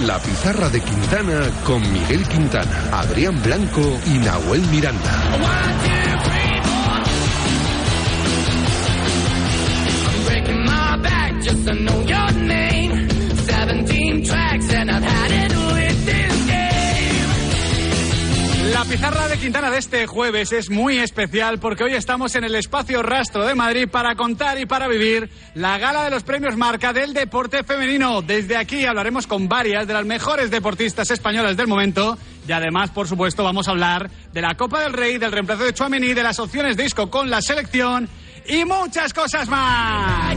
La pizarra de Quintana con Miguel Quintana, Adrián Blanco y Nahuel Miranda. breaking my back just to know your name. 17 tracks and I've had it La pizarra de Quintana de este jueves es muy especial porque hoy estamos en el espacio Rastro de Madrid para contar y para vivir la gala de los premios Marca del deporte femenino. Desde aquí hablaremos con varias de las mejores deportistas españolas del momento y además, por supuesto, vamos a hablar de la Copa del Rey, del reemplazo de Chouameni, de las opciones de disco con la selección y muchas cosas más.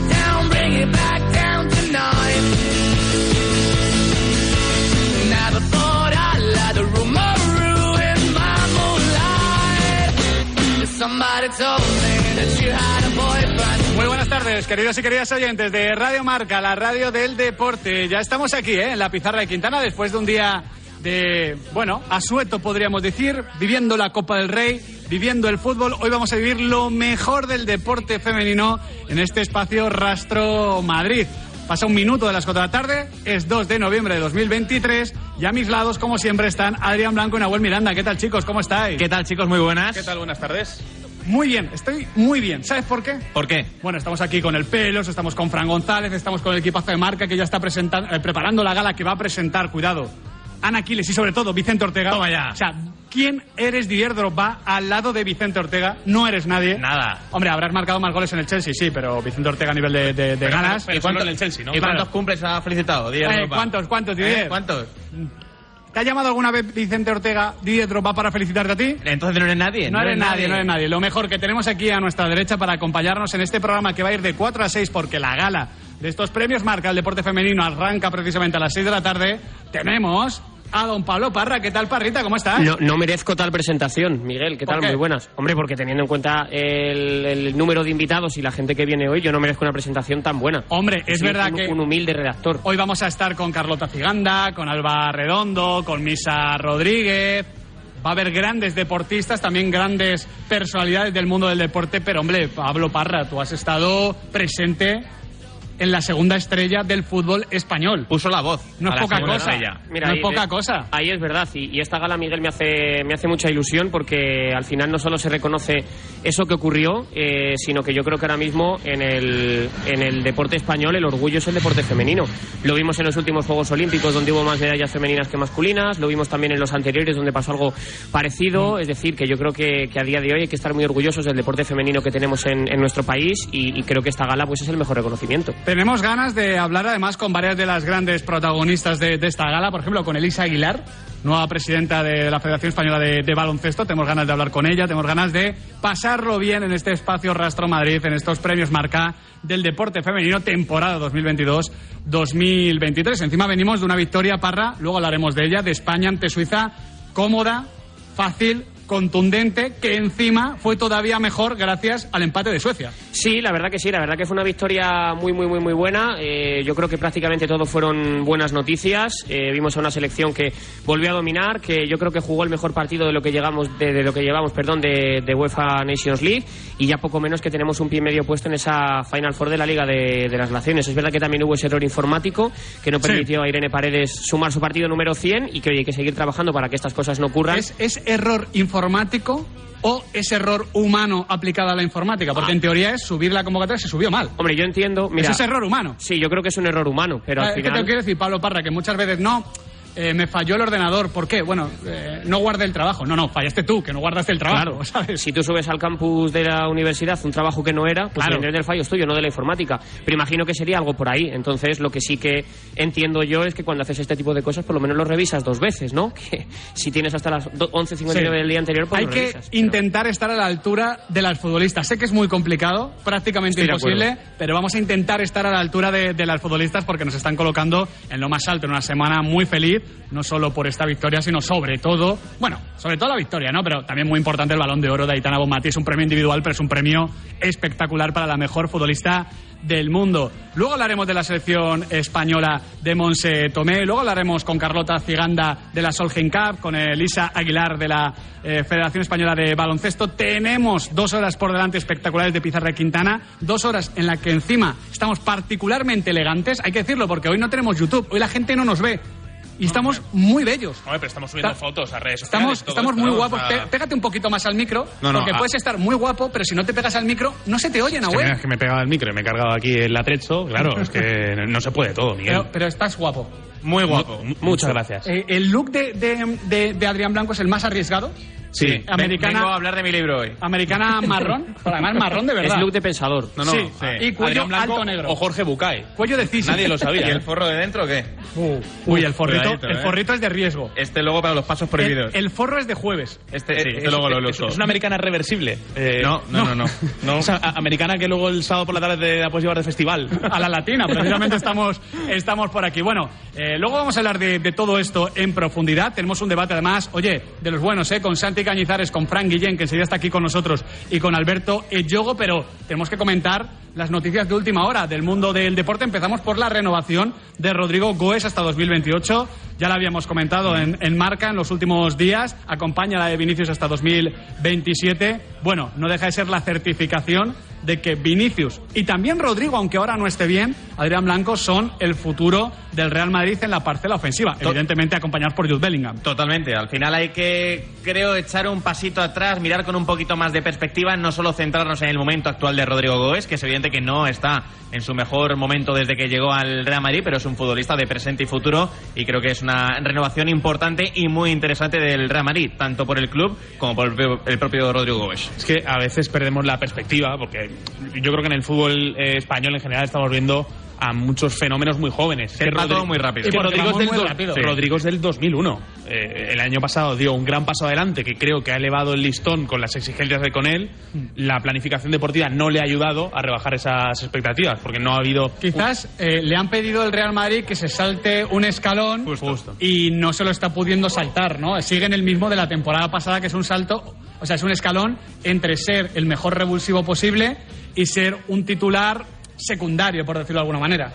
Muy buenas tardes, queridos y queridas oyentes de Radio Marca, la radio del deporte. Ya estamos aquí, ¿eh? en la pizarra de Quintana, después de un día de, bueno, asueto podríamos decir, viviendo la Copa del Rey, viviendo el fútbol. Hoy vamos a vivir lo mejor del deporte femenino en este espacio Rastro Madrid. Pasa un minuto de las 4 de la tarde, es 2 de noviembre de 2023 y a mis lados, como siempre, están Adrián Blanco y Nahuel Miranda. ¿Qué tal, chicos? ¿Cómo estáis? ¿Qué tal, chicos? Muy buenas. ¿Qué tal? Buenas tardes. Muy bien, estoy muy bien. ¿Sabes por qué? ¿Por qué? Bueno, estamos aquí con el Pelos, estamos con Fran González, estamos con el equipazo de marca que ya está presentando, eh, preparando la gala que va a presentar, cuidado, Ana Aquiles y sobre todo Vicente Ortega. Toma ya. O sea, ¿quién eres Didier Drogba al lado de Vicente Ortega? No eres nadie. Nada. Hombre, habrás marcado más goles en el Chelsea, sí, pero Vicente Ortega a nivel de, de- de ganas. Pero solo en el Chelsea, ¿no? ¿Y Claro. cuántos cumples ha felicitado? Didier Eh, Drogba? ¿Cuántos, cuántos, Didier? ¿Eh? ¿Cuántos? ¿Te ha llamado alguna vez Vicente Ortega, Didier Drogba, para felicitarte a ti? Entonces no eres nadie. No eres nadie, no eres nadie. Lo mejor que tenemos aquí a nuestra derecha para acompañarnos en este programa que va a ir de 4 a 6 porque la gala de estos premios marca el deporte femenino arranca precisamente a las 6 de la tarde. Tenemos a don Pablo Parra. ¿Qué tal, Parrita? ¿Cómo estás? No, no merezco tal presentación, Miguel. ¿Qué ¿Por tal? qué? Muy buenas. Hombre, porque teniendo en cuenta el, el número de invitados y la gente que viene hoy, yo no merezco una presentación tan buena. Hombre, es verdad un, que un humilde redactor. hoy vamos a estar con Carlota Ciganda, con Alba Redondo, con Misa Rodríguez. Va a haber grandes deportistas, también grandes personalidades del mundo del deporte, pero hombre, Pablo Parra, tú has estado presente en la segunda estrella del fútbol español. Puso la voz. No es poca cosa. estrella. no es ahí- poca eh, cosa. Ahí es verdad. Y, y esta gala, Miguel, me hace, me hace mucha ilusión porque al final no solo se reconoce eso que ocurrió, eh, sino que yo creo que ahora mismo en el, en el deporte español el orgullo es el deporte femenino. Lo vimos en los últimos Juegos Olímpicos donde hubo más medallas femeninas que masculinas, lo vimos también en los anteriores donde pasó algo parecido. Es decir, que yo creo que, que a día de hoy hay que estar muy orgullosos del deporte femenino que tenemos en, en nuestro país y, y creo que esta gala pues es el mejor reconocimiento. Tenemos ganas de hablar además con varias de las grandes protagonistas de, esta gala, por ejemplo con Elisa Aguilar, nueva presidenta de la Federación Española de, de Baloncesto. Tenemos ganas de hablar con ella, tenemos ganas de pasarlo bien en este espacio Rastro Madrid, en estos premios Marca del deporte femenino temporada 2022-2023. Encima venimos de una victoria parra, luego hablaremos de ella, de España ante Suiza, cómoda, fácil, contundente, que encima fue todavía mejor gracias al empate de Suecia. Sí, la verdad que sí, la verdad que fue una victoria muy, muy, muy, muy buena. Eh, yo creo que prácticamente todo fueron buenas noticias. Eh, vimos a una selección que volvió a dominar, que yo creo que jugó el mejor partido de lo que llegamos, de, lo que llevamos, perdón, de, de UEFA Nations League y ya poco menos que tenemos un pie y medio puesto en esa Final Four de la Liga de, de las Naciones. Es verdad que también hubo ese error informático que no Sí. permitió a Irene Paredes sumar su partido número 100 y que hoy hay que seguir trabajando para que estas cosas no ocurran. ¿Es, es error informático o es error humano aplicado a la informática? Porque Ah. en teoría es subir la convocatoria se subió mal. Hombre, yo entiendo. Mira, Eso es error humano. Sí, yo creo que es un error humano, pero Ah, al final. te quiero decir, Pablo Parra, que muchas veces no. Eh, me falló el ordenador. ¿Por qué? Bueno, eh, no guardé el trabajo. No, no, fallaste tú, que no guardaste el trabajo. Claro, ¿sabes? si tú subes al campus de la universidad un trabajo que no era, pues Claro. el fallo es tuyo, no de la informática. Pero imagino que sería algo por ahí. Entonces, lo que sí que entiendo yo es que cuando haces este tipo de cosas, por lo menos lo revisas dos veces, ¿no? Que si tienes hasta las do- 11.59 Sí. del día anterior, pues Hay lo que revisas. pero- intentar estar a la altura de las futbolistas. Sé que es muy complicado, prácticamente Estoy imposible, pero vamos a intentar estar a la altura de, de las futbolistas porque nos están colocando en lo más alto, en una semana muy feliz, no solo por esta victoria, sino sobre todo, bueno, sobre todo la victoria, ¿no? Pero también muy importante el balón de oro de Aitana Bonmati. Es un premio individual, pero es un premio espectacular para la mejor futbolista del mundo. Luego hablaremos de la selección española de Monse Tomé, luego hablaremos con Carlota Ciganda de la Solheim Cup, con Elisa Aguilar de la eh, Federación Española de Baloncesto. Tenemos dos horas por delante espectaculares de Pizarra y Quintana, dos horas en las que encima estamos particularmente elegantes, hay que decirlo porque hoy no tenemos YouTube, hoy la gente no nos ve. Y estamos muy bellos. Hombre, pero estamos subiendo Está- fotos a redes sociales. Estamos, todo estamos muy guapos. O sea, Pe- Pégate un poquito más al micro, No, no, porque ah. puedes estar muy guapo, pero si no te pegas al micro, no se te oye, es que, Nahuel. me, es que me he pegado el micro y me he cargado aquí el atrecho. Claro, es que no se puede todo, Miguel. Pero, pero estás guapo. Muy guapo. Mucho. Muchas gracias. Eh, ¿El look de, de- de- de Adrián Blanco es el más arriesgado? Sí, americana- Vengo a hablar de mi libro hoy. Americana marrón, pero además marrón de verdad. Es look de pensador. No, no. Sí, y cuello Blanco alto negro. O Jorge Bucay. Cuello de cisne. Nadie lo sabía. ¿Y ¿eh? el forro de dentro qué? Uh, uy, el forrito, cuidadito, el eh. forrito es de riesgo. Este logo para los pasos prohibidos. el forro es de jueves. este, Eh, sí, este logo lo uso. Es una americana reversible. Eh, No, no, no, no. no. O sea, a- americana que luego el sábado por la tarde la puedes llevar de festival. a la latina, precisamente estamos, estamos por aquí. Bueno, eh, luego vamos a hablar de, de todo esto en profundidad. Tenemos un debate además, oye, de los buenos, ¿eh? Con Santi Cañizares, con Frank Guillén, que enseguida está aquí con nosotros, y con Alberto Eyogo, pero tenemos que comentar las noticias de última hora del mundo del deporte. Empezamos por la renovación de Rodrigo Goes hasta 2028. Ya la habíamos comentado en, en marca en los últimos días. Acompaña la de Vinicius hasta 2027. Bueno, no deja de ser la certificación de que Vinicius y también Rodrigo, aunque ahora no esté bien, Adrián Blanco son el futuro del Real Madrid en la parcela ofensiva. Evidentemente acompañados por Jude Bellingham. Totalmente. Al final hay que, creo, echar un pasito atrás, mirar con un poquito más de perspectiva, no solo centrarnos en el momento actual de Rodrigo Goes, que es evidente que no está en su mejor momento desde que llegó al Real Madrid, pero es un futbolista de presente y futuro y creo que es una renovación importante y muy interesante del Real Madrid, tanto por el club como por el propio- el propio Rodrigo Goes. Es que a veces perdemos la perspectiva, porque yo creo que en el fútbol eh, español en general estamos viendo a muchos fenómenos muy jóvenes. Que va todo muy rápido. Que Rodrigo es del, muy do- rápido. Sí. Rodrigo es del 2001. Eh, el año pasado dio un gran paso adelante que creo que ha elevado el listón con las exigencias de con él. La planificación deportiva no le ha ayudado a rebajar esas expectativas, porque no ha habido... Quizás eh, le han pedido al Real Madrid que se salte un escalón Justo. y no se lo está pudiendo saltar, ¿no? Sigue en el mismo de la temporada pasada, que es un salto, o sea, es un escalón entre ser el mejor revulsivo posible y ser un titular secundario, por decirlo de alguna manera.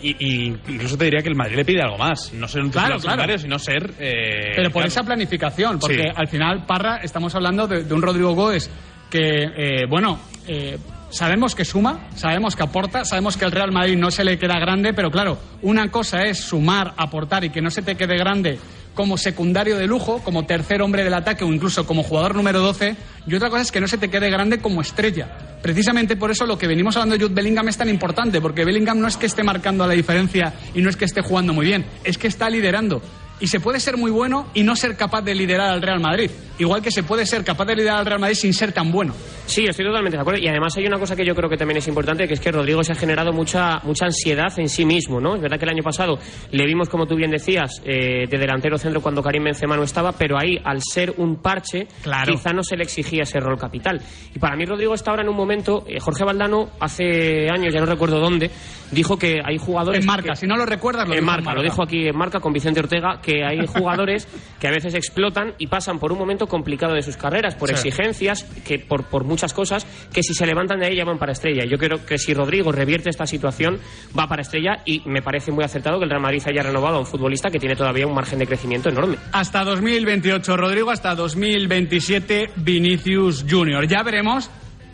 Y, y incluso te diría que el Madrid le pide algo más. No ser un titular claro. secundario, sino ser... eh, Pero por claro. esa planificación, porque Sí. al final, Parra, estamos hablando de, de un Rodrigo Góez que, eh, bueno, eh, sabemos que suma, sabemos que aporta, sabemos que el Real Madrid no se le queda grande, pero claro, una cosa es sumar, aportar y que no se te quede grande como secundario de lujo, como tercer hombre del ataque o incluso como jugador número 12, y otra cosa es que no se te quede grande como estrella. Precisamente por eso lo que venimos hablando de Jude Bellingham es tan importante, porque Bellingham no es que esté marcando la diferencia y no es que esté jugando muy bien, es que está liderando. Y se puede ser muy bueno y no ser capaz de liderar al Real Madrid. Igual que se puede ser capaz de liderar al Real Madrid sin ser tan bueno. Sí, estoy totalmente de acuerdo. Y además hay una cosa que yo creo que también es importante, que es que Rodrigo se ha generado mucha, mucha ansiedad en sí mismo, ¿no? Es verdad que el año pasado le vimos, como tú bien decías, eh, de delantero centro cuando Karim Benzema no estaba, pero ahí, al ser un parche, Claro. quizá no se le exigía ese rol capital. Y para mí Rodrigo está ahora en un momento, eh, Jorge Valdano, hace años, ya no recuerdo dónde, dijo que hay jugadores... En marca, que- si no lo recuerdas, lo en marca, lo dijo aquí en marca con Vicente Ortega, que hay jugadores que a veces explotan y pasan por un momento complicado de sus carreras, por exigencias, que por, por muchas cosas, que si se levantan de ahí ya van para estrella. Yo creo que si Rodrigo revierte esta situación, va para estrella y me parece muy acertado que el Real Madrid haya renovado a un futbolista que tiene todavía un margen de crecimiento enorme. Hasta 2028 Rodrigo, hasta 2027 Vinicius Junior. Ya veremos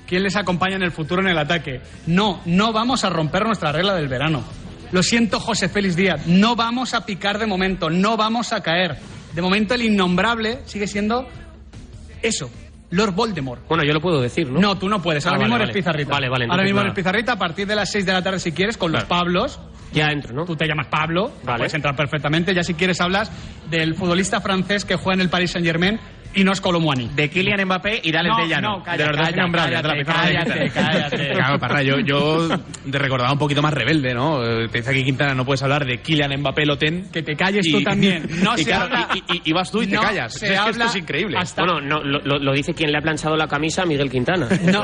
quién les acompaña en el futuro en el ataque. No, no vamos a romper nuestra regla del verano. Lo siento, José Félix Díaz, no vamos a picar de momento, no vamos a caer. De momento el innombrable sigue siendo Eso, Lord Voldemort. Bueno, yo lo puedo decir, ¿no? No, tú no puedes. Ahora Ah, mismo vale, eres vale. pizarrita. Vale, vale, Ahora mismo nada. eres pizarrita a partir de las 6 de la tarde si quieres con los Pablos. Ya entro, ¿no? Tú te llamas Pablo, Vale. puedes entrar perfectamente. Ya si quieres hablas del futbolista francés que juega en el Paris Saint Germain y no es Colomwani. De Kylian Mbappé y Dales No, de Llano. no, calla, de los dos la cállate, cállate, cállate. Claro, Parra, yo, yo te recordaba un poquito más rebelde, ¿no? Eh, Te dice aquí Quintana, no puedes hablar de Kylian Mbappé Loten. Que te calles tú también. No y, se claro, habla- y, y- y vas tú y te callas. se es que esto habla es increíble. hasta- Bueno, no, lo, dice quien le ha planchado la camisa a Miguel Quintana. No.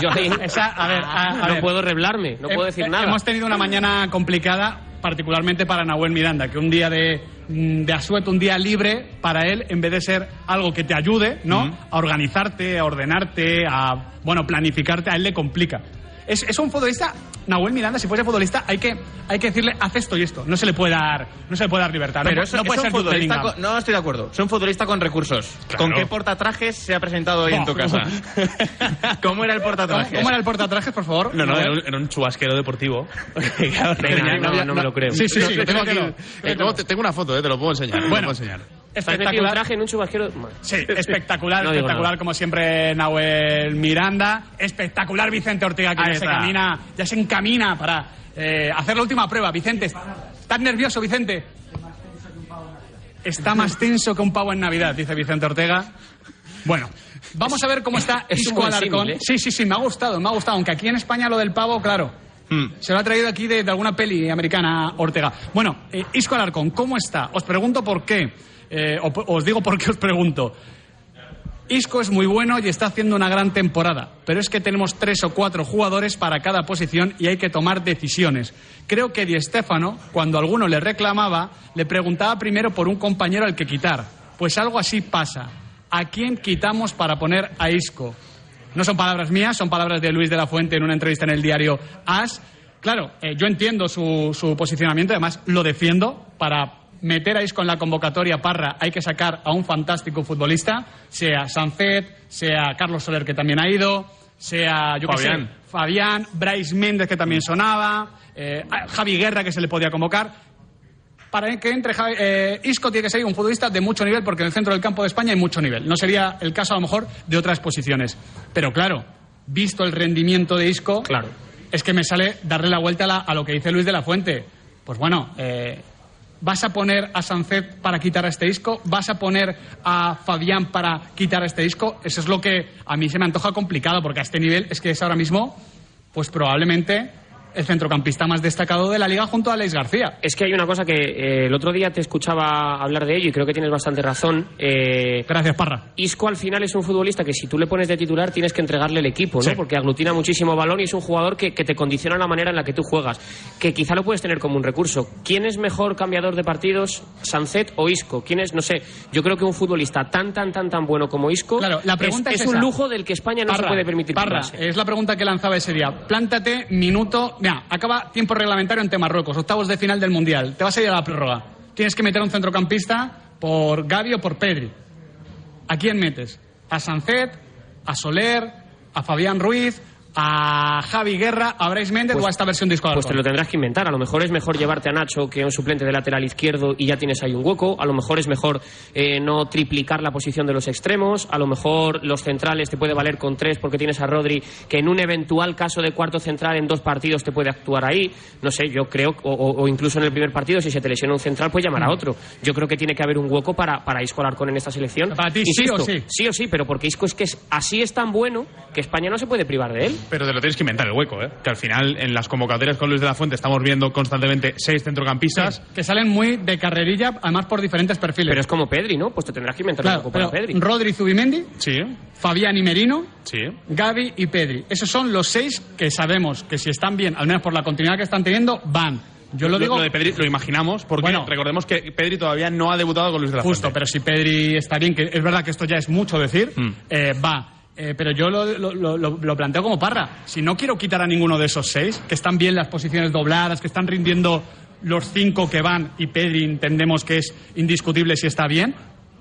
Yo ahí Esa- a ver, a- a no ver. puedo reblarme, no He- puedo decir nada. Hemos tenido una mañana complicada, particularmente para Nahuel Miranda, que un día de, de asueto, un día libre, para él, en vez de ser algo que te ayude, ¿no? A organizarte, a ordenarte, a, bueno, planificarte, a él le complica. Es, es un futbolista, Nahuel Miranda, si fuese futbolista, hay que, hay que decirle, haz esto y esto. No se le puede dar, no se le puede dar libertad. Pero no, eso, no puede es ser futbolista con- No estoy de acuerdo. Es un futbolista con recursos. Claro. ¿Con qué portatrajes se ha presentado hoy en tu casa? ¿Cómo era el ¿Cómo, portatrajes? cómo era el portatrajes, por favor? No, no, era un, era un chubasquero deportivo. Venga, no, no me lo creo. Sí, sí, sí, Lo tengo, aquí. Una foto, eh, te lo puedo enseñar. te lo Bueno, puedo enseñar. ¿Te has metido un espectacular. traje en un chubasquero? Sí, espectacular, No espectacular, como siempre, Nahuel Miranda. Espectacular Vicente Ortega, que Ahí ya se, camina, ya se encamina para eh, hacer la última prueba. Vicente, ¿estás nervioso, Vicente? Está más tenso que un pavo en Navidad, dice Vicente Ortega. Bueno, vamos a ver cómo está Es un Isco Alarcón. ¿eh? Sí, sí, sí, me ha gustado, me ha gustado. Aunque aquí en España lo del pavo, claro, Mm. se lo ha traído aquí de, de alguna peli americana Ortega. Bueno, eh, Isco Alarcón, ¿cómo está? Os pregunto por qué. Eh, os digo por qué os pregunto. Isco es muy bueno y está haciendo una gran temporada, pero es que tenemos tres o cuatro jugadores para cada posición y hay que tomar decisiones. Creo que Di Stéfano, cuando alguno le reclamaba, le preguntaba primero por un compañero al que quitar. Pues algo así pasa. ¿A quién quitamos para poner a Isco? No son palabras mías, son palabras de Luis de la Fuente en una entrevista en el diario AS. Claro, eh, yo entiendo su posicionamiento, además lo defiendo. Para meter a Isco en la convocatoria Parra hay que sacar a un fantástico futbolista, sea Sancet, sea Carlos Soler, que también ha ido, sea yo qué sé, Fabián. Fabián, Bryce Méndez, que también sonaba, eh, Javi Guerra, que se le podía convocar para que entre eh, Isco tiene que ser un futbolista de mucho nivel porque en el centro del campo de España hay mucho nivel. No sería el caso a lo mejor de otras posiciones. Pero claro, visto el rendimiento de Isco, Claro. es que me sale darle la vuelta a, la- a lo que dice Luis de la Fuente. Pues bueno, eh, ¿vas a poner a Sancet para quitar a este Isco? ¿Vas a poner a Fabián para quitar este Isco? Eso es lo que a mí se me antoja complicado porque a este nivel es que es ahora mismo, pues probablemente el centrocampista más destacado de la liga junto a Alex García. Es que hay una cosa que eh, el otro día te escuchaba hablar de ello y creo que tienes bastante razón. Eh, Gracias, Parra. Isco al final es un futbolista que si tú le pones de titular tienes que entregarle el equipo, ¿no? Sí. Porque aglutina muchísimo balón y es un jugador que, que te condiciona la manera en la que tú juegas. Que quizá lo puedes tener como un recurso. ¿Quién es mejor cambiador de partidos, Sancet o Isco? ¿Quién es, no sé, yo creo que un futbolista tan, tan, tan, tan bueno como Isco Claro, la pregunta es, es, un lujo del que España no se puede permitir Parra, es la pregunta que lanzaba ese día. Plántate, minuto. Mira, acaba tiempo reglamentario ante Marruecos, octavos de final del Mundial. Te vas a ir a la prórroga. Tienes que meter a un centrocampista por Gavi o por Pedri. ¿A quién metes? ¿A Sancet? ¿A Soler? ¿A Fabián Ruiz? ¿A Javi Guerra? ¿A Méndez o a esta versión de Isco Pues te lo tendrás que inventar. A lo mejor es mejor llevarte a Nacho que un suplente de lateral izquierdo y ya tienes ahí un hueco. A lo mejor es mejor eh, no triplicar la posición de los extremos. A lo mejor los centrales te puede valer con tres porque tienes a Rodri que en un eventual caso de cuarto central en dos partidos te puede actuar ahí. No sé, yo creo, o, o- incluso en el primer partido, si se te lesiona un central, pues llamar a otro. Yo creo que tiene que haber un hueco para, para Isco Alarcón en esta selección. Para ti, sí o sí. Sí o sí, pero porque Isco es que es, así es tan bueno que España no se puede privar de él. Pero te lo tienes que inventar el hueco, ¿eh? Que al final en las convocatorias con Luis de la Fuente estamos viendo constantemente seis centrocampistas. Que salen muy de carrerilla, además por diferentes perfiles. Pero es como Pedri, ¿no? Pues te tendrás que inventar claro, hueco para Pedri. Rodri Zubimendi, Sí, Fabián y Merino, sí. Gaby y Pedri. Esos son los seis que sabemos que si están bien, al menos por la continuidad que están teniendo, van. Yo lo digo de Pedri lo imaginamos porque Bueno. recordemos que Pedri todavía no ha debutado con Luis de la justo, Fuente. pero si Pedri está bien, que es verdad que esto ya es mucho decir, Mm. eh, va. Eh, pero yo lo, lo- lo- lo- lo planteo como parra. Si no quiero quitar a ninguno de esos seis, que están bien las posiciones dobladas, que están rindiendo los cinco que van y Pedri entendemos que es indiscutible si está bien,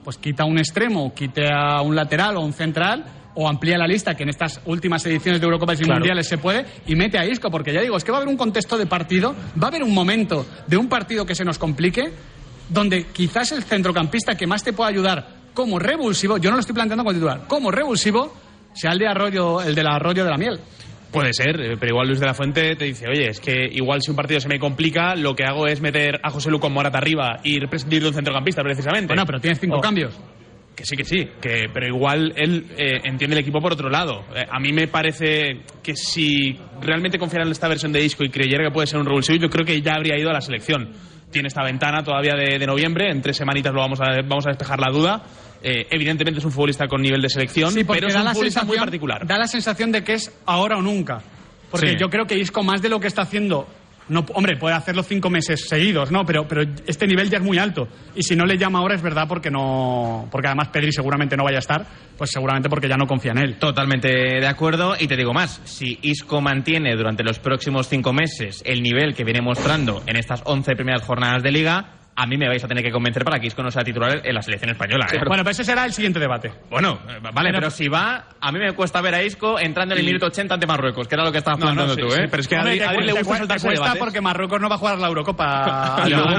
pues quita un extremo, quite a un lateral o un central o amplía la lista, que en estas últimas ediciones de Eurocopas y Claro. Mundiales se puede, y mete a Isco, porque ya digo, es que va a haber un contexto de partido, va a haber un momento de un partido que se nos complique, donde quizás el centrocampista que más te pueda ayudar como revulsivo, yo no lo estoy planteando como titular, como revulsivo sea el de Arroyo, el del Arroyo de la Miel. Puede ser, eh, pero igual Luis de la Fuente te dice, oye, es que igual si un partido se me complica, lo que hago es meter a José Lu con Morata arriba y prescindir de un centrocampista precisamente. Bueno, pero tienes cinco O- cambios. Que sí, que sí, que, pero igual él eh, entiende el equipo por otro lado. Eh, a mí me parece que si realmente confiara en esta versión de Isco y creyera que puede ser un revulsivo, yo creo que ya habría ido a la selección. Tiene esta ventana todavía de, de noviembre, en tres semanitas lo vamos a, vamos a despejar la duda. Eh, evidentemente es un futbolista con nivel de selección, Sí, pero es un futbolista muy particular. da la sensación de que es ahora o nunca. Porque Sí. yo creo que Isco, más de lo que está haciendo, no, hombre, puede hacerlo cinco meses seguidos, ¿no? Pero, pero este nivel ya es muy alto. Y si no le llama ahora es verdad porque no. Porque además Pedri seguramente no vaya a estar, pues seguramente porque ya no confía en él. Totalmente de acuerdo y te digo más, si Isco mantiene durante los próximos cinco meses el nivel que viene mostrando en estas 11 primeras jornadas de liga, a mí me vais a tener que convencer para que Isco no sea titular en la selección española. ¿eh? Bueno, pues ese será el siguiente debate. Bueno, eh, vale, pero si va, a mí me cuesta ver a Isco entrando en el Y- minuto 80 ante Marruecos, que era lo que estabas No, no, planteando sí, tú, sí, ¿eh? pero es que a Hombre, a Adri le gusta cuesta porque Marruecos no va a jugar la Eurocopa. Y luego-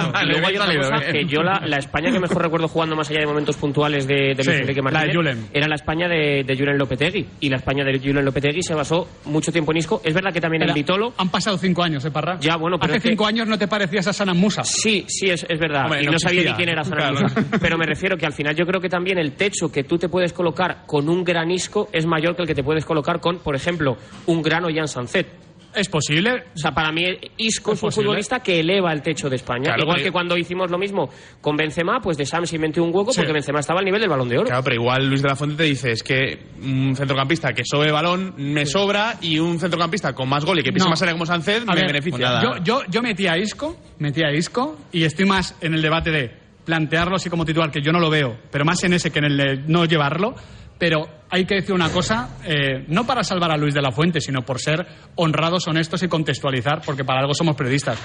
hay otra cosa que yo la, la España que mejor recuerdo jugando más allá de momentos puntuales de, de Luis Sí, Enrique la de era la España de, de Julen Lopetegui y la España de Julen Lopetegui se basó mucho tiempo en Isco es verdad que también en Vitolo Han pasado cinco años, ¿eh, Parra? Ya, bueno, pero Hace cinco años no te parecías a Sana Musa. Sí, sí, es, es verdad. Hombre, y no no, sabía ni quién era Claro. Pero me refiero que al final yo creo que también el techo que tú te puedes colocar con un gran Isco es mayor que el que te puedes colocar con, por ejemplo, un gran Ollán Sancet. Es posible. O sea, para mí Isco Es es un posible. futbolista que eleva el techo de España. Claro, Igual pero- que cuando hicimos lo mismo con Benzema, pues de Sam se inventó un hueco Sí. porque Benzema estaba al nivel del Balón de Oro. Claro, pero igual Luis de la Fuente te dice es que un centrocampista que sobe balón me sobra y un centrocampista con más gol y que pisa No. más área como Sánchez A me ver, beneficia. pues nada. Yo, yo, yo metí a Isco, metí a Isco y estoy más en el debate de plantearlo así como titular, que yo no lo veo, pero más en ese que en el de no llevarlo. Pero hay que decir una cosa, eh, no para salvar a Luis de la Fuente, sino por ser honrados, honestos y contextualizar, porque para algo somos periodistas.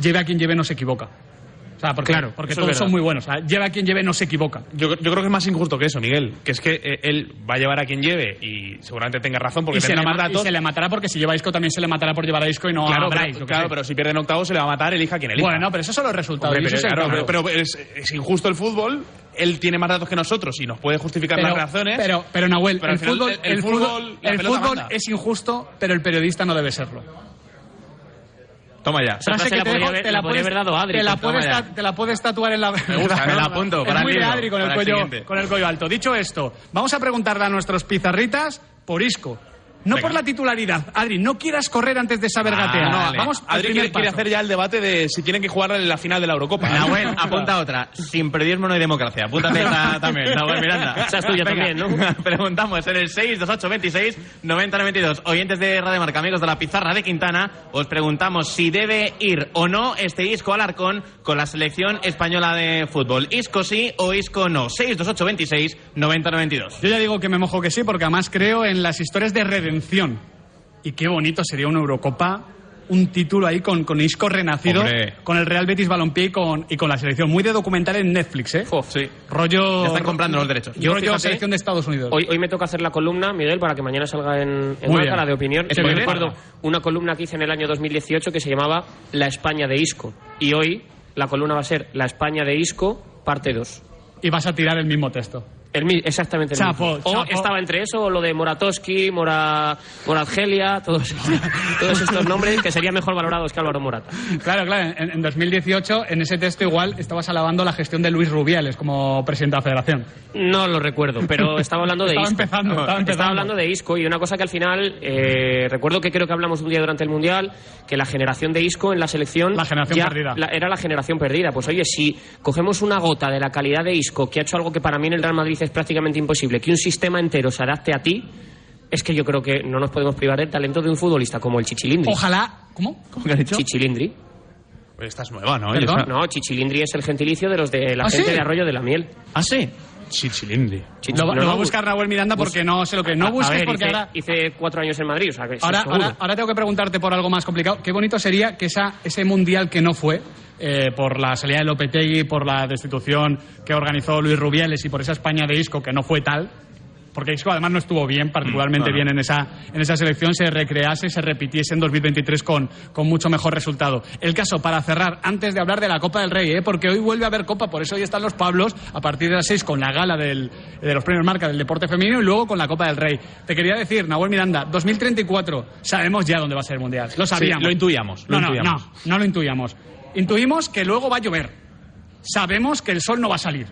Lleve a quien lleve, no se equivoca. O sea, porque, Claro, porque todos son muy buenos. O sea, lleve a quien lleve, no se equivoca. Yo, yo creo que es más injusto que eso, Miguel. Que es que eh, él va a llevar a quien lleve y seguramente tenga razón porque Y se, le más ma- y datos. se le matará porque si lleva a Isco también se le matará por llevar a Isco y no Claro, a pero, Bryce, claro pero si pierde en octavos se le va a matar, elija a quien elija. Bueno, pero esos son los resultados. Hombre, pero, es el claro, campo. pero- pero es, es injusto el fútbol. Él tiene más datos que nosotros y nos puede justificar las razones. Pero, pero Nahuel, Pero el, final fútbol, el- el el fútbol, el es injusto, pero el periodista no debe serlo. Toma ya. Esa frase la te podría dejo- te la podría haber dado Adri, Te la, pues, puedes te la puedes tatuar en la. Me gusta, me la apunto, Es para el muy de libro, Adri con el, cuello, con el cuello alto. Dicho esto, vamos a preguntarle a nuestros pizarritas por Isco. No Venga. por la titularidad. Adri, no quieras correr antes de saber Ah, gatear. vale. Vamos Adri quiere, quiere hacer ya el debate de si tienen que jugar en la final de la Eurocopa. Nahuel, apunta otra. Sin periodismo no hay democracia. Apúntate esta también, Nahuel Miranda. Esa es tuya Venga, también, ¿no? Preguntamos en el 62826 9092. Oyentes de Radio Marca, amigos de la pizarra de Quintana, os preguntamos si debe ir o no este Isco Alarcón con la selección española de fútbol. Isco sí o Isco no. 62826 9092. Yo ya digo que me mojo que sí, porque además creo en las historias de redención. Y qué bonito sería una Eurocopa, un título ahí con, con Isco renacido, Hombre. con el Real Betis Balompié y con, y con la selección. Muy de documental en Netflix, ¿eh? Sí. Rollo. Ya están comprando los derechos. Yo rollo fíjate, selección de Estados Unidos. Hoy, hoy me toca hacer la columna, Miguel, para que mañana salga en, en Marca, la de opinión. Qué Y me recuerdo una columna que hice en el año 2018 que se llamaba La España de Isco. Y hoy la columna va a ser La España de Isco, parte 2. Y vas a tirar el mismo texto. El, exactamente el Chapo, mismo. O estaba entre eso o lo de Moratowski, Mora, Moratgelia, todos, todos estos nombres que serían mejor valorados que Álvaro Morata. Claro, claro. En, en 2018, en ese texto igual estabas alabando la gestión de Luis Rubiales como presidente de la federación. No lo recuerdo, pero estaba hablando de Estaba Isco. empezando, estaba empezando. hablando de Isco y una cosa que al final, eh, recuerdo que creo que hablamos un día durante el Mundial, que la generación de Isco en la selección... La generación ya perdida. la- era la generación perdida. Pues oye, si cogemos una gota de la calidad de Isco, que ha hecho algo que para mí en el Real Madrid es prácticamente imposible, que un sistema entero se adapte a ti, es que yo creo que no nos podemos privar del talento de un futbolista como el Chichilindri. Ojalá. ¿Cómo? ¿Cómo que has dicho? Chichilindri. Pues esta es nueva, ¿no? Perdón. No, Chichilindri es el gentilicio de los de la ¿Ah, gente sí? de Arroyo de la Miel. Ah, sí. Chichilindri. Chichi- Lo, va- no, lo va a buscar Nahuel Miranda porque no sé lo que. No a- a busques ver, porque hice, ahora. hice cuatro años en Madrid, o sea que sí, Ahora, ahora, ahora tengo que preguntarte por algo más complicado. Qué bonito sería que esa, ese mundial que no fue, eh, por la salida de Lopetegui, por la destitución que organizó Luis Rubiales y por esa España de Isco que no fue tal, porque Isco además no estuvo bien, particularmente no, no. bien en esa, en esa selección, se recrease, se repitiese en 2023 con, con mucho mejor resultado. El caso, para cerrar, antes de hablar de la Copa del Rey, ¿eh? porque hoy vuelve a haber Copa, por eso hoy están los Pablos, a partir de las 6 con la gala del, de los premios marca del deporte femenino y luego con la Copa del Rey. Te quería decir, Nahuel Miranda, 2034, sabemos ya dónde va a ser el Mundial. Lo sabíamos. lo intuíamos, lo no, intuíamos. no, no, no lo intuíamos. Intuimos que luego va a llover. Sabemos que el sol no va a salir.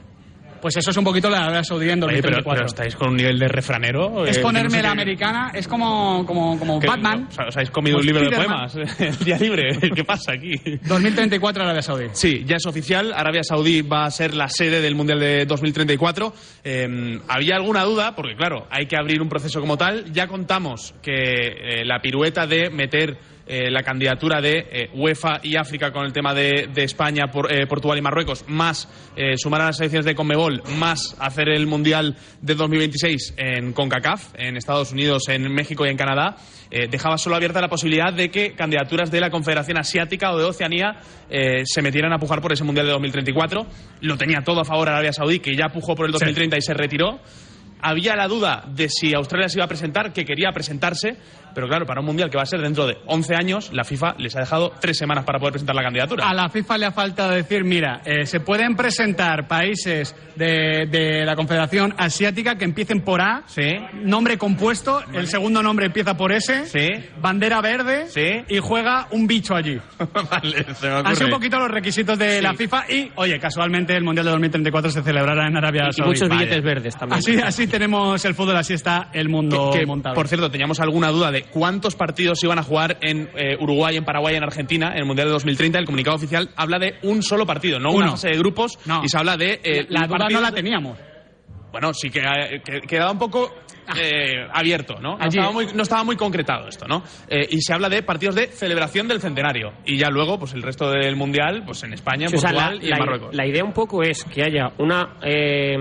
Pues eso es un poquito la Arabia Saudí en Oye, pero, 2034. pero estáis con un nivel de refranero. es eh, ponerme la americana, es como, como, como Batman. ¿Os habéis comido un libro de poemas el día libre? ¿Qué pasa aquí? 2034 Arabia Saudí. Sí, ya es oficial. Arabia Saudí va a ser la sede del Mundial de 2034. Eh, había alguna duda, porque claro, hay que abrir un proceso como tal. Ya contamos que eh, la pirueta de meter eh, la candidatura de eh, UEFA y África con el tema de, de España, por- eh, Portugal y Marruecos, más sumar a las selecciones de Conmebol, más hacer el Mundial de 2026 en CONCACAF, en Estados Unidos, en México y en Canadá, dejaba solo abierta la posibilidad de que candidaturas de la Confederación Asiática o de Oceanía se metieran a pujar por ese Mundial de 2034. Lo tenía todo a favor Arabia Saudí, que ya pujó por el 2030 y se retiró. Había la duda de si Australia se iba a presentar, que quería presentarse, pero claro, para un mundial que va a ser dentro de 11 años, la FIFA les ha dejado tres semanas para poder presentar la candidatura. A la FIFA le ha faltado decir, mira, eh, se pueden presentar países de, de la Confederación Asiática que empiecen por A, Sí. nombre compuesto, el segundo nombre empieza por S, Sí. bandera verde Sí. y juega un bicho allí. vale, se me Han ocurre. sido un poquito los requisitos de Sí. la FIFA y, oye, casualmente el Mundial de 2034 se celebrará en Arabia Y Saudí. muchos billetes verdes también. Así, así tenemos el fútbol, así está el mundo Que, que, montado. por cierto, teníamos alguna duda de cuántos partidos iban a jugar en eh, Uruguay, en Paraguay, en Argentina en el Mundial de 2030. El comunicado oficial habla de un solo partido, no una fase de grupos, No. y se habla de... eh, la duda no la teníamos. Bueno, sí que, eh, que- quedaba un poco eh, abierto, ¿no? No estaba, muy, no estaba muy concretado esto, ¿no? Eh, y se habla de partidos de celebración del centenario. Y ya luego, pues el resto del Mundial, pues en España, en Sí, o sea, Portugal la, y en Marruecos. la idea un poco es que haya una, eh,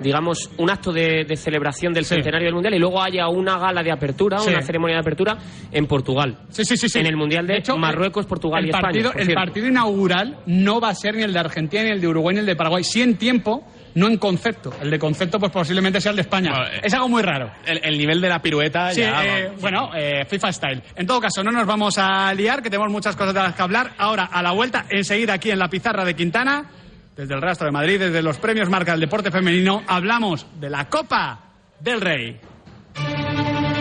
digamos, un acto de, de celebración del centenario del mundial y luego haya una gala de apertura, Sí. una ceremonia de apertura en Portugal. Sí, sí, sí, sí. En el mundial de, hecho, Marruecos, Portugal el y España. partido, por el partido inaugural no va a ser ni el de Argentina, ni el de Uruguay, ni el de Paraguay. Sí en tiempo, no en concepto. El de concepto, pues posiblemente sea el de España. Eh, es algo muy raro. El, el nivel de la pirueta Sí, ya... eh, bueno, eh, FIFA Style. En todo caso, no nos vamos a liar, que tenemos muchas cosas de las que hablar. Ahora, a la vuelta, enseguida aquí en la pizarra de Quintana, desde el rastro de Madrid, desde los premios Marca del Deporte Femenino, hablamos de la Copa del Rey.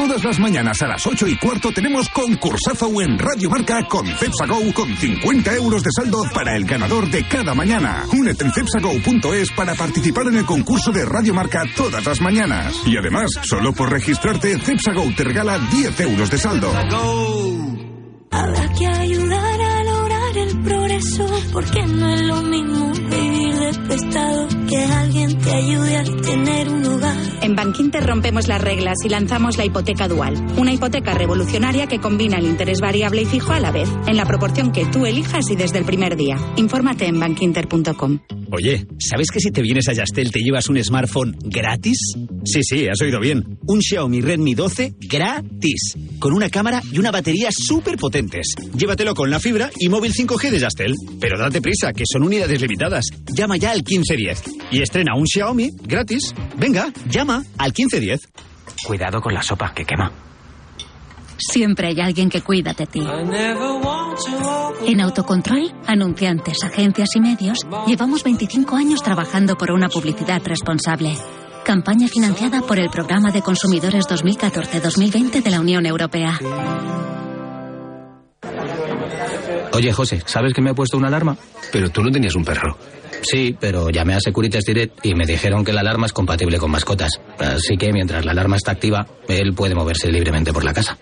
Todas las mañanas a las 8 y cuarto tenemos concursazo en Radio Marca con Cepsa Go con 50 euros de saldo para el ganador de cada mañana. Únete en cepsago.es para participar en el concurso de Radio Marca todas las mañanas. Y además, solo por registrarte, Cepsa Go te regala 10 euros de saldo. Habrá el progreso, porque no es lo mismo vivir de prestado que alguien te ayude a tener un hogar. En Bankinter rompemos las reglas y lanzamos la hipoteca dual, una hipoteca revolucionaria que combina el interés variable y fijo a la vez, en la proporción que tú elijas y desde el primer día. Infórmate en bankinter.com. Oye, ¿sabes que si te vienes a Yastel te llevas un smartphone gratis? Sí, sí, has oído bien. Un Xiaomi Redmi 12 gratis. Con una cámara y una batería súper potentes. Llévatelo con la fibra y móvil 5G de Yastel. Pero date prisa, que son unidades limitadas. Llama ya al 1510 y estrena un Xiaomi gratis. Venga, llama al 1510. Cuidado con la sopa que quema. Siempre hay alguien que cuida de ti. En Autocontrol, anunciantes, agencias y medios, llevamos 25 años trabajando por una publicidad responsable. Campaña financiada por el Programa de Consumidores 2014-2020 de la Unión Europea. Oye, José, ¿sabes que me ha puesto una alarma? Pero tú no tenías un perro. Sí, pero llamé a Securitas Direct y me dijeron que la alarma es compatible con mascotas. Así que mientras la alarma está activa, él puede moverse libremente por la casa.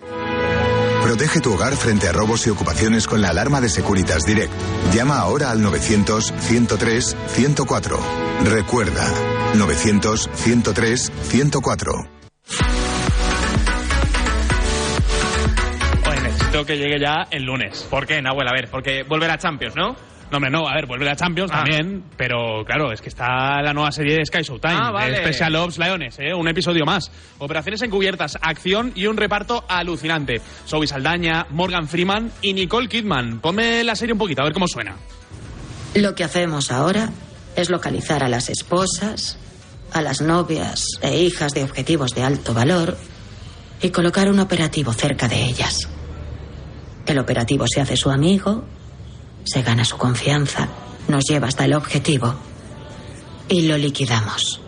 Protege tu hogar frente a robos y ocupaciones con la alarma de Securitas Direct. Llama ahora al 900-103-104. Recuerda, 900-103-104. OMS. Necesito que llegue ya el lunes. ¿Por qué, Nahuel? A ver, porque volver a Champions, ¿no? No, hombre, no, a ver, vuelve a Champions Ah. también, pero claro, es que está la nueva serie de Sky Showtime, Ah, vale. Special Ops Leones, ¿eh? un episodio más. Operaciones encubiertas, acción y un reparto alucinante. Zoe Saldaña, Morgan Freeman y Nicole Kidman. Ponme la serie un poquito, a ver cómo suena. Lo que hacemos ahora es localizar a las esposas, a las novias e hijas de objetivos de alto valor y colocar un operativo cerca de ellas. El operativo se hace su amigo, se gana su confianza, nos lleva hasta el objetivo y lo liquidamos.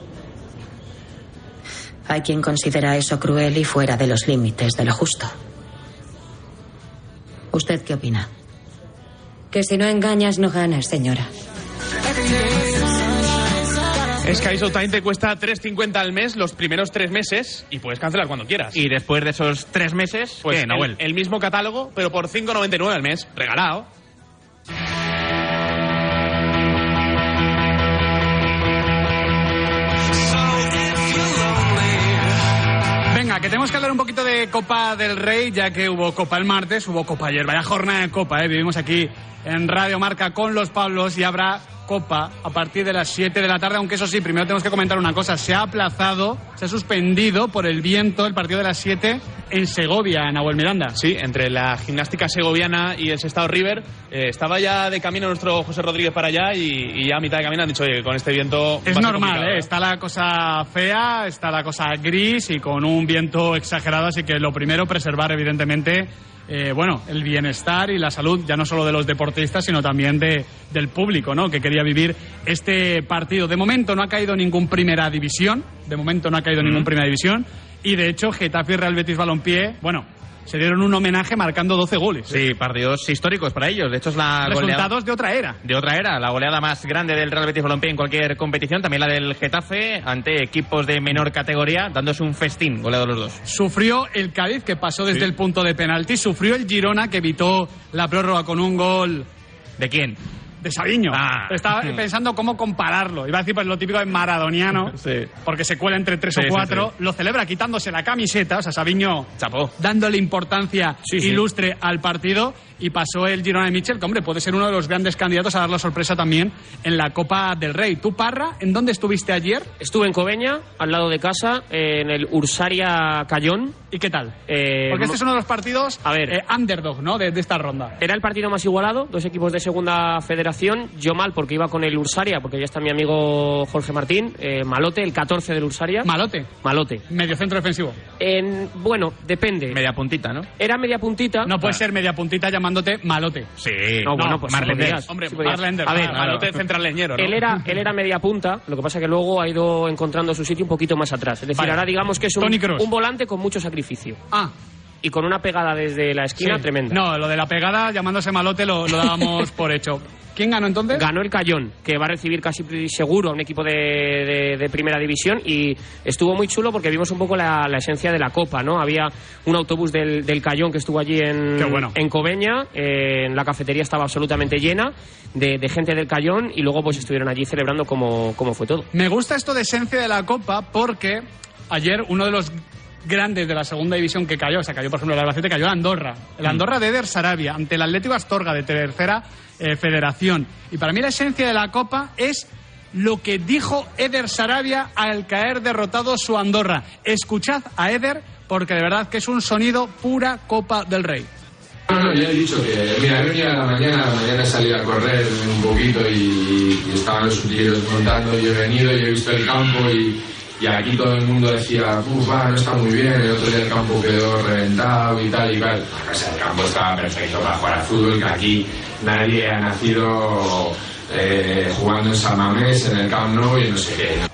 Hay quien considera eso cruel y fuera de los límites de lo justo. ¿Usted qué opina? Que si no engañas no ganas, señora. Sky Showtime te cuesta 3.50 al mes los primeros tres meses y puedes cancelar cuando quieras. Y después de esos tres meses, Pues ¿qué, el, el mismo catálogo, pero por 5.99 al mes, regalado. Que tenemos que hablar un poquito de Copa del Rey, ya que hubo Copa el martes, hubo Copa ayer. Vaya jornada de Copa, ¿eh? Vivimos aquí en Radio Marca con los Pablos y habrá Copa a partir de las 7 de la tarde, aunque eso sí, primero tenemos que comentar una cosa. Se ha aplazado, se ha suspendido por el viento el partido de las 7 en Segovia, Nahuel Miranda. Sí, entre la gimnástica segoviana y el Sestao River. eh, estaba ya de camino nuestro José Rodríguez para allá y, y ya a mitad de camino han dicho, oye, con este viento... Es normal, complicado, ¿eh? está la cosa fea, está la cosa gris y con un viento exagerado, así que lo primero, preservar evidentemente, eh, bueno, el bienestar y la salud, ya no solo de los deportistas, sino también de, del público, ¿no? Que quería vivir este partido. De momento no ha caído ningún primera división, de momento no ha caído ningún primera división, y de hecho Getafe y Real Betis Balompié, bueno, se dieron un homenaje marcando 12 goles. Sí, partidos históricos para ellos. De hecho, es la goleada Resultados de otra era. de otra era, la goleada más grande del Real Betis Balompié en cualquier competición, también la del Getafe ante equipos de menor categoría, dándose un festín, goleado los dos. Sufrió el Cádiz, que pasó desde Sí. el punto de penalti. Sufrió el Girona, que evitó la prórroga con un gol. ¿De quién? De Sabiño. Ah. Estaba pensando cómo compararlo. Iba a decir pues, lo típico de maradoniano, Sí. porque se cuela entre tres Sí, o sí, cuatro. Lo celebra quitándose la camiseta, o sea, Sabiño Chapó. dándole importancia ilustre al partido. Y pasó el Girona de Michel, que hombre, puede ser uno de los grandes candidatos a dar la sorpresa también en la Copa del Rey. ¿Tú, Parra, en dónde estuviste ayer? Estuve en Coveña, al lado de casa, en el Ursaria Cayón. ¿Y qué tal? Eh, Porque este es uno de los partidos A ver. eh, underdog, ¿no? De, de esta ronda. Era el partido más igualado, dos equipos de segunda federación. Yo mal porque iba con el Ursaria, porque ya está mi amigo Jorge Martín. eh, Malote, el 14 del Ursaria. Malote, Malote. medio centro defensivo. En, bueno, depende. Media puntita, ¿no? Era media puntita. No puede ser media puntita llamándote Malote. Sí. No, bueno, pues Marlender. Hombre, sí. Marlender, A ver, claro. Malote central leñero, ¿no? Él era, él era media punta, lo que pasa que luego ha ido encontrando su sitio un poquito más atrás. Es decir, Vale. ahora digamos que es un, un volante con mucho sacrificio. Ah, Y con una pegada desde la esquina sí. tremenda. No, lo de la pegada llamándose Malote lo, lo dábamos por hecho. ¿Quién ganó entonces? Ganó el Cayón, que va a recibir casi seguro a un equipo de, de- de primera división y estuvo muy chulo porque vimos un poco la, la esencia de la Copa, ¿no? Había un autobús del, del Cayón que estuvo allí en, bueno. en Coveña, eh, en la cafetería estaba absolutamente llena de, de gente del Cayón y luego pues estuvieron allí celebrando como, como fue todo. Me gusta esto de esencia de la Copa porque ayer uno de los grandes de la segunda división que cayó, o sea, cayó por ejemplo el Albacete, cayó el Andorra. El Andorra de Eder Sarabia ante el Atlético Astorga de tercera eh, federación. Y para mí la esencia de la Copa es lo que dijo Eder Sarabia al caer derrotado su Andorra. Escuchad a Eder porque de verdad que es un sonido pura Copa del Rey. No, no, ya he dicho que, mira, he venido a la mañana, a la mañana he salido a correr un poquito y, y estaban los sutilleros montando, y he venido y he visto el campo y, y aquí todo el mundo decía, uff, va, no está muy bien, el otro día el campo quedó reventado y tal y tal. O sea, el campo estaba perfecto para jugar al fútbol, que aquí nadie ha nacido eh, jugando en San Mamés, en el Camp Nou y no sé qué.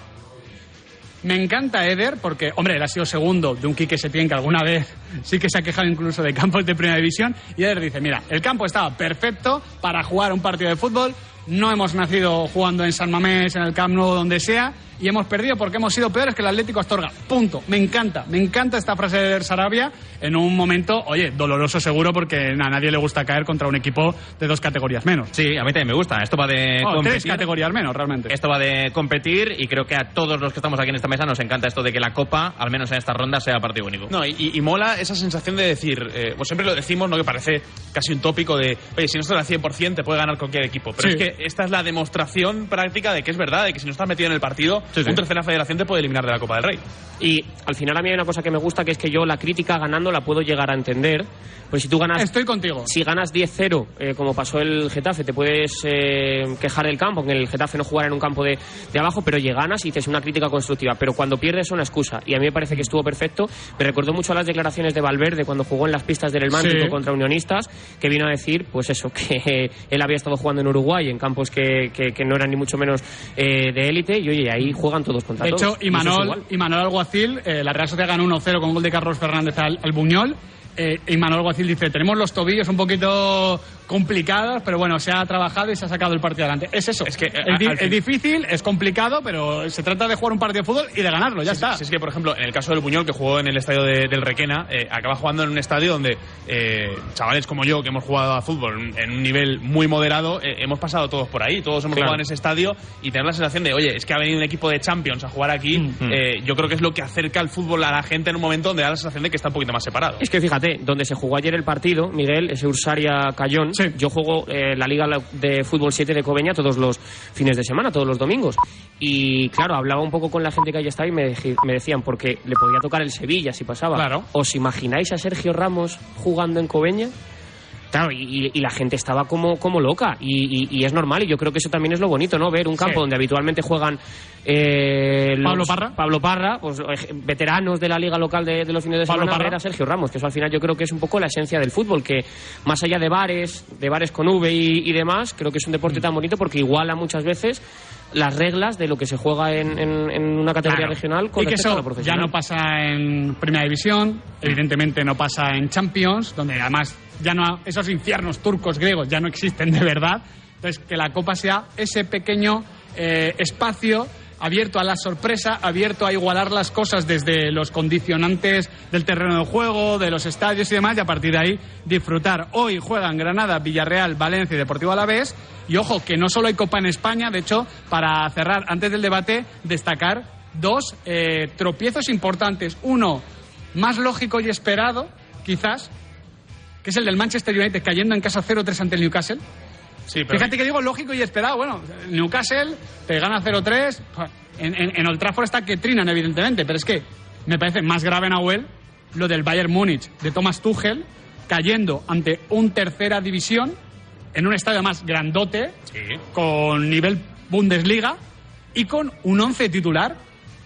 Me encanta Eder porque, hombre, él ha sido segundo de un Quique Setién que alguna vez sí que se ha quejado incluso de campos de primera división. Y Eder dice, mira, el campo estaba perfecto para jugar un partido de fútbol no hemos nacido jugando en San Mamés, en el Camp Nou, donde sea, y hemos perdido porque hemos sido peores que el Atlético Astorga. Punto. Me encanta, me encanta esta frase de Sarabia en un momento, oye, doloroso seguro porque a nadie le gusta caer contra un equipo de dos categorías menos. Sí, a mí también me gusta. Esto va de Oh, competir. tres categorías menos, realmente. Esto va de competir y creo que a todos los que estamos aquí en esta mesa nos encanta esto de que la Copa, al menos en esta ronda, sea partido único. No, y, mola esa sensación de decir, eh, pues siempre lo decimos, ¿no? Que parece casi un tópico de, oye, si no estás al 100% te puede ganar cualquier equipo. Pero Sí. es que esta es la demostración práctica de que es verdad, de que si no estás metido en el partido, Sí, sí. un tercera federación te puede eliminar de la Copa del Rey. Y al final a mí hay una cosa que me gusta, que es que yo la crítica ganando la puedo llegar a entender. Pues si tú ganas... Estoy contigo. Si ganas 10-0, eh, como pasó el Getafe, te puedes eh, quejar del campo, que el Getafe no jugara en un campo de, de abajo, pero lleganas y dices una crítica constructiva. Pero cuando pierdes es una excusa. Y a mí me parece que estuvo perfecto. Me recordó mucho a las declaraciones de Valverde cuando jugó en las pistas del Mántico Sí. contra Unionistas, que vino a decir, pues eso, que él había estado jugando en Uruguay, en campos que, que- que no eran ni mucho menos eh, de élite, y oye, ahí juegan todos contra De todos. hecho, Y es Imanol. Imanol Alguacil, eh, la Real Sociedad ganó 1-0 con gol de Carlos Fernández al, al Buñol. Eh, Imanol Alguacil dice, tenemos los tobillos un poquito complicados, pero bueno, se ha trabajado y se ha sacado el partido adelante. Es eso. Es, que, di- al es difícil, es complicado, pero se trata de jugar un partido de fútbol y de ganarlo, ya Sí, está. sí, es que, por ejemplo, en el caso del Buñol, que jugó en el estadio de- del Requena, eh, acaba jugando en un estadio donde eh, chavales como yo, que hemos jugado a fútbol en un nivel muy moderado, eh, hemos pasado todos por ahí, todos hemos Claro. jugado en ese estadio y tener la sensación de, oye, es que ha venido un equipo de Champions a jugar aquí, Mm. eh, yo creo que es lo que acerca el fútbol a la gente en un momento donde da la sensación de que está un poquito más separado. Es que fíjate, donde se jugó ayer el partido, Miguel, ese Ursaria Cayón, yo juego eh, la Liga de Fútbol 7 de Cobeña todos los fines de semana, todos los domingos. Y claro, hablaba un poco con la gente que ahí estaba y me decían, porque le podía tocar el Sevilla si pasaba. Claro. ¿Os imagináis a Sergio Ramos jugando en Cobeña? Claro, y, la gente estaba como, como loca. Y, y- y es normal, y yo creo que eso también es lo bonito, ¿no? Ver un campo Sí. donde habitualmente juegan. eh, los- Pablo Parra. Pablo Parra, pues eh, veteranos de la liga local de, de los fines de Pablo semana, Parra. ver a Sergio Ramos, que eso al final yo creo que es un poco la esencia del fútbol, que más allá de bares, de bares con V y, y demás, creo que es un deporte tan bonito porque iguala muchas veces las reglas de lo que se juega en, en- en una categoría Claro. regional con y que respecto a eso lo ya no pasa en Primera División, evidentemente no pasa en Champions, donde además ya no esos infiernos turcos griegos ya no existen de verdad. Entonces que la Copa sea ese pequeño eh, espacio abierto a la sorpresa, abierto a igualar las cosas desde los condicionantes del terreno de juego, de los estadios y demás, y a partir de ahí disfrutar. Hoy juegan Granada, Villarreal, Valencia y Deportivo Alavés. Y ojo, que no solo hay Copa en España, de hecho, para cerrar, antes del debate, destacar dos eh, tropiezos importantes. Uno, más lógico y esperado, quizás, que es el del Manchester United cayendo en casa 0-3 ante el Newcastle. Sí, pero Fíjate que digo lógico y esperado. Bueno, Newcastle te gana 0-3. En, en, en Old Trafford está que trinan, evidentemente, pero es que me parece más grave, Nahuel, lo del Bayern Múnich de Thomas Tuchel cayendo ante un tercera división en un estadio más grandote, con nivel Bundesliga y con un once titular.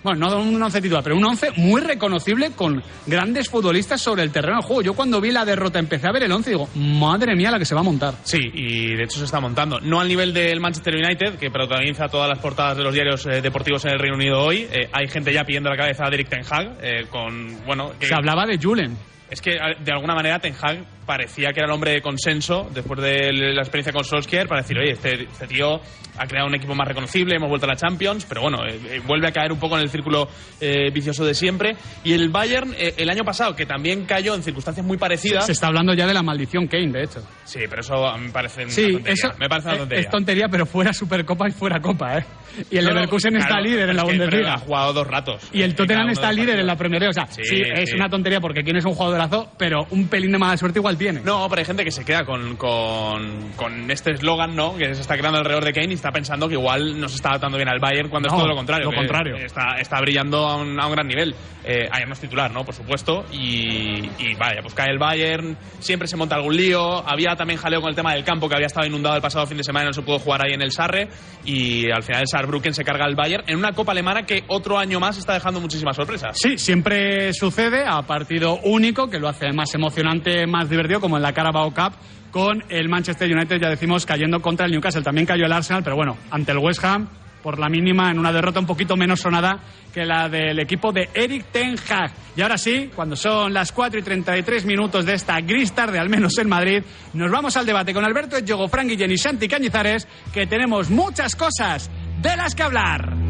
Bueno, no un once titular, pero un once muy reconocible con grandes futbolistas sobre el terreno de juego. Yo cuando vi la derrota empecé a ver el once y digo, madre mía la que se va a montar. Sí, y de hecho se está montando. No al nivel del Manchester United, que protagoniza todas las portadas de los diarios eh, deportivos en el Reino Unido hoy. Eh, hay gente ya pidiendo la cabeza a Derek Ten Hag, eh, con, bueno... que- Se hablaba de Julen. Es que de alguna manera Ten Hag parecía que era el hombre de consenso después de la experiencia con Solskjaer para decir, oye, este, este tío ha creado un equipo más reconocible, hemos vuelto a la Champions, pero bueno, eh, eh, vuelve a caer un poco en el círculo eh, vicioso de siempre. Y el Bayern, eh, el año pasado, que también cayó en circunstancias muy parecidas... Se está hablando ya de la maldición Kane, de hecho. Sí, pero eso me parece una Sí, tontería. eso me parece una es- tontería. es tontería, pero fuera Supercopa y fuera Copa, ¿eh? Y el No, Leverkusen está claro, líder en la es Bundesliga. Ha jugado dos ratos. Y el En Tottenham está líder en la. Premier League. O sea, sí, Sí, es sí. una tontería porque quién es un jugadorazo, pero un pelín de mala suerte igual tiene. No, pero hay gente que se queda con, con, con este eslogan, ¿no? Que se está creando alrededor de Kane y está pensando que igual no se está adaptando bien al Bayern cuando No, es todo lo contrario. lo contrario. Está, está brillando a un, a un gran nivel. Eh, ayer no es titular, ¿no? Por supuesto. Y, y vaya, pues cae el Bayern, siempre se monta algún lío. Había también jaleo con el tema del campo que había estado inundado el pasado fin de semana y no se pudo jugar ahí en el Sarre. Y al final el Saarbrücken se carga al Bayern en una Copa Alemana que otro año más está dejando muchísimas sorpresas. Sí, siempre sucede a partido único, que lo hace más emocionante, más divertido, como en la Carabao Cup, con el Manchester United, ya decimos, cayendo contra el Newcastle. También cayó el Arsenal, pero bueno, ante el West Ham, por la mínima en una derrota un poquito menos sonada que la del equipo de Eric Ten Hag. Y ahora sí, cuando son las 4 y 33 minutos de esta gris tarde, al menos en Madrid, nos vamos al debate con Alberto Yogo, Fran Guillén y Santi Cañizares, que tenemos muchas cosas de las que hablar.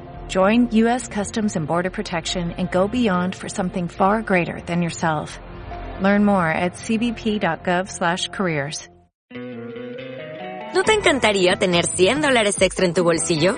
Join U.S. Customs and Border Protection and go beyond for something far greater than yourself. Learn more at cbp.gov/careers. ¿No te encantaría tener 100 dólares extra en tu bolsillo?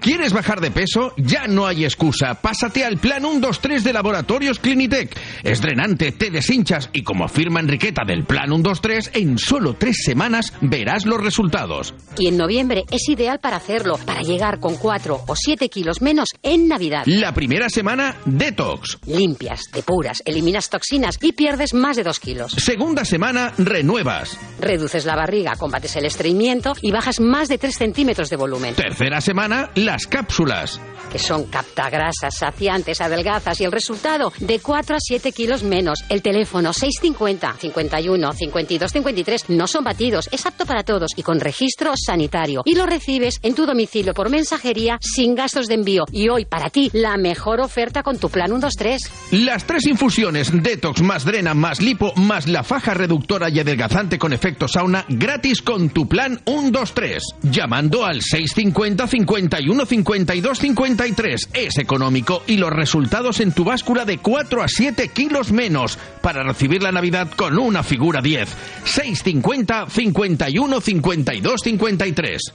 ¿Quieres bajar de peso? Ya no hay excusa. Pásate al plan 123 de Laboratorios Clinitec. Es drenante, te deshinchas y como afirma Enriqueta del plan 123, en solo tres semanas verás los resultados. Y en noviembre es ideal para hacerlo, para llegar con 4 o 7 kilos menos en Navidad. La primera semana, detox. Limpias, depuras, eliminas toxinas y pierdes más de 2 kilos. Segunda semana, renuevas. Reduces la barriga, combates el estreñimiento y bajas más de 3 centímetros de volumen. Tercera semana, las cápsulas. Que son captagrasas, saciantes, adelgazas y el resultado de 4 a 7 kilos menos. El teléfono 650 51 52 53 no son batidos, es apto para todos y con registro sanitario. Y lo recibes en tu domicilio por mensajería sin gastos de envío. Y hoy para ti, la mejor oferta con tu plan 123. Las tres infusiones Detox más Drena más Lipo más la faja reductora y adelgazante con efecto sauna gratis con tu plan 123. Llamando al 650 51 52 53. Es económico y los resultados en tu báscula de 4 a 7 kilos menos para recibir la Navidad con una figura 10. 650 51 52 53.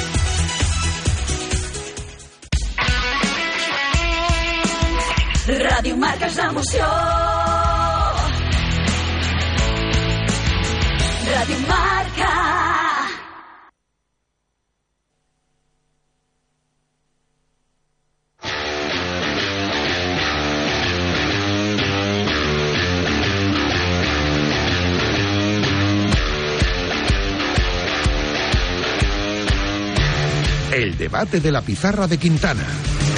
Ràdio Marca és l'emoció. Ràdio Marca. El debate de la pizarra de Quintana.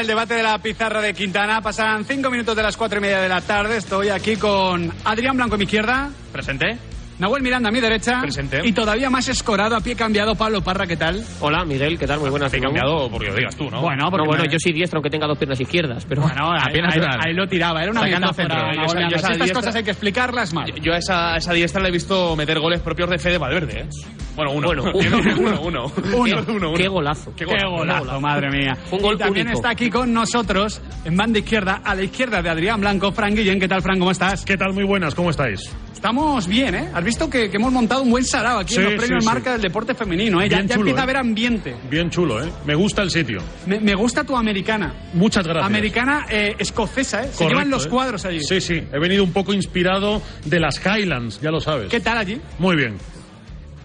El debate de la pizarra de Quintana. Pasan cinco minutos de las cuatro y media de la tarde. Estoy aquí con Adrián Blanco a mi izquierda. Presente. Nahuel Miranda a mi derecha. Presente. Y todavía más escorado, a pie cambiado, Pablo Parra, ¿qué tal? Hola, Miguel, ¿qué tal? Muy buenas. He cambiado porque lo digas tú, ¿no? Bueno, No, porque bueno, me- yo soy diestro, aunque tenga dos piernas izquierdas, pero Bueno, ahí, apenas ahí- ahí lo tiraba, era una metáfora. centro. Yo yo Si estas diestra- cosas hay que explicarlas mal. Yo a esa, a esa diestra la he visto meter goles propios de Fede Valverde, ¿eh? Bueno, uno. Bueno, uno, uno. Uno. Uno, uno. Qué golazo. Qué golazo, madre mía. Un gol y también único. está aquí con nosotros, en banda izquierda, a la izquierda de Adrián Blanco, Fran Guillén. ¿Qué tal, Fran? ¿Cómo estás? ¿Qué tal? Muy buenas, ¿cómo estáis? Estamos bien, ¿eh? Has visto que, que hemos montado un buen sarao aquí Sí, en los premios sí. marca del deporte femenino, ¿eh? Ya, chulo, empieza ¿eh? a haber ambiente. Bien chulo, ¿eh? Me gusta el sitio. Me, me gusta tu americana. Muchas gracias. Americana eh, escocesa, ¿eh? Se Correcto, llevan los ¿eh? cuadros allí. Sí, sí. He venido un poco inspirado de las Highlands, ya lo sabes. ¿Qué tal allí? Muy bien.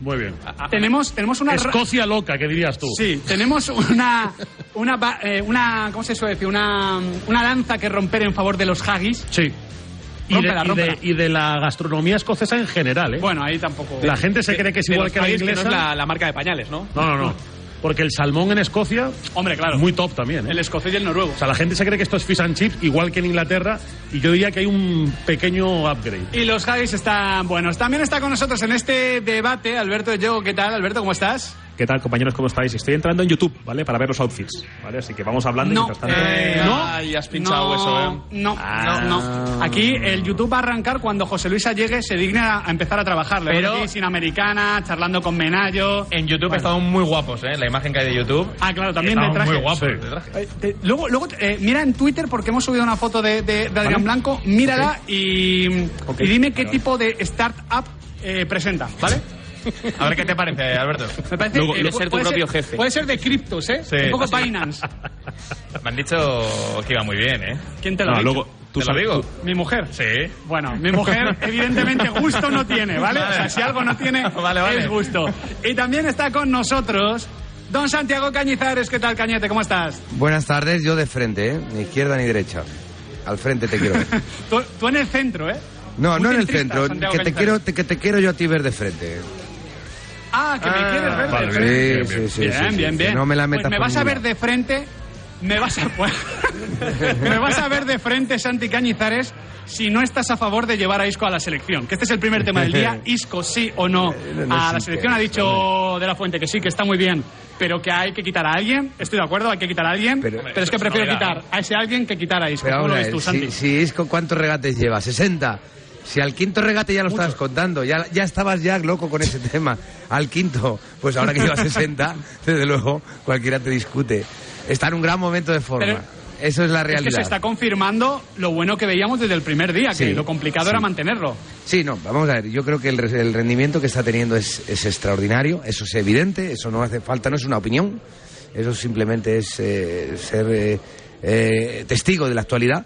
Muy bien. Tenemos, tenemos una... Escocia loca, que dirías tú. Sí, tenemos una, una, eh, una ¿cómo se suele decir? Una, una lanza que romper en favor de los haggis. Sí. Y de, Rómpela, y de- rómpela. y de la gastronomía escocesa en general, ¿eh? Bueno, ahí tampoco... La gente se cree que es igual que la que no inglesa. es la, la marca de pañales, ¿no? No, no, no. Porque el salmón en Escocia, Hombre, claro. muy top también, ¿eh? El escocés y el noruego. O sea, la gente se cree que esto es fish and chips, igual que en Inglaterra, y yo diría que hay un pequeño upgrade. Y los haggis están buenos. También está con nosotros en este debate Alberto Yo. ¿Qué tal, Alberto? ¿Cómo estás? ¿Qué tal, compañeros? ¿Cómo estáis? Estoy entrando en YouTube, ¿vale? Para ver los outfits, ¿vale? Así que vamos hablando y No, mientras tanto... eh, ¿No? Ay, has pinchado no, eso, ¿eh? No, Ah. no, no. Aquí el YouTube va a arrancar cuando José Luisa llegue, se digne a a empezar a trabajar. Le Pero- aquí sin americana, charlando con Menayo. En YouTube Bueno. estaban muy guapos, ¿eh? La imagen que hay de YouTube. Ah, claro, también de traje. muy guapos Sí. de traje. Eh, te- luego, luego eh, mira en Twitter porque hemos subido una foto de, de, de Adrián Vale. Blanco, mírala y, Ok. y dime qué tipo de startup eh, presenta, ¿vale? A ver qué te parece, Alberto. Me parece Luego- puede ser tu propio ser- jefe. Puede ser de criptos, ¿eh? Sí. Un poco. Binance. Me han dicho que iba muy bien, ¿eh? ¿Quién te lo No, ha dicho? luego- ¿Tú ¿Te lo digo? Mi mujer. Sí. Bueno, mi mujer evidentemente gusto no tiene, ¿vale? O sea, si algo no tiene Vale, vale. es gusto. Y también está con nosotros don Santiago Cañizares. ¿Qué tal, Cañete? ¿Cómo estás? Buenas tardes, yo de frente, ¿eh? Ni izquierda ni derecha. Al frente te quiero. Tú, tú en el centro, ¿eh? No, Muy no en el centro, que te, quiero, te- que te quiero yo a ti ver de frente. Ah, que me quieres ver vale, de frente. sí, sí, bien, sí, sí, bien, bien. no me la Pues metas me por vas a ver de frente, me vas a me vas a ver de frente, Santi Cañizares, si no estás a favor de llevar a Isco a la selección. Que este es el primer tema del día. Isco, sí o no. no A la selección ha dicho De La Fuente que sí, que está muy bien, pero que hay que quitar a alguien. Estoy de acuerdo, hay que quitar a alguien. Pero, es que prefiero quitar a ese alguien que quitar a Isco. Pero ¿Cómo lo vamos a ves tú, ver, Santi? si, si Isco, ¿cuántos regates lleva? ¿60? Si al quinto regate ya lo estabas contando, ya, ya estabas ya loco con ese tema. Al quinto, pues ahora que lleva 60, desde luego, cualquiera te discute. Está en un gran momento de forma. Pero- Eso es la Es que realidad. se está confirmando lo bueno que veíamos desde el primer día, que Sí, lo complicado sí. era mantenerlo. Sí, no, vamos a ver, yo creo que el, re- el rendimiento que está teniendo es, es extraordinario, eso es evidente, eso no hace falta, no es una opinión, eso simplemente es eh, ser eh, eh, testigo de la actualidad.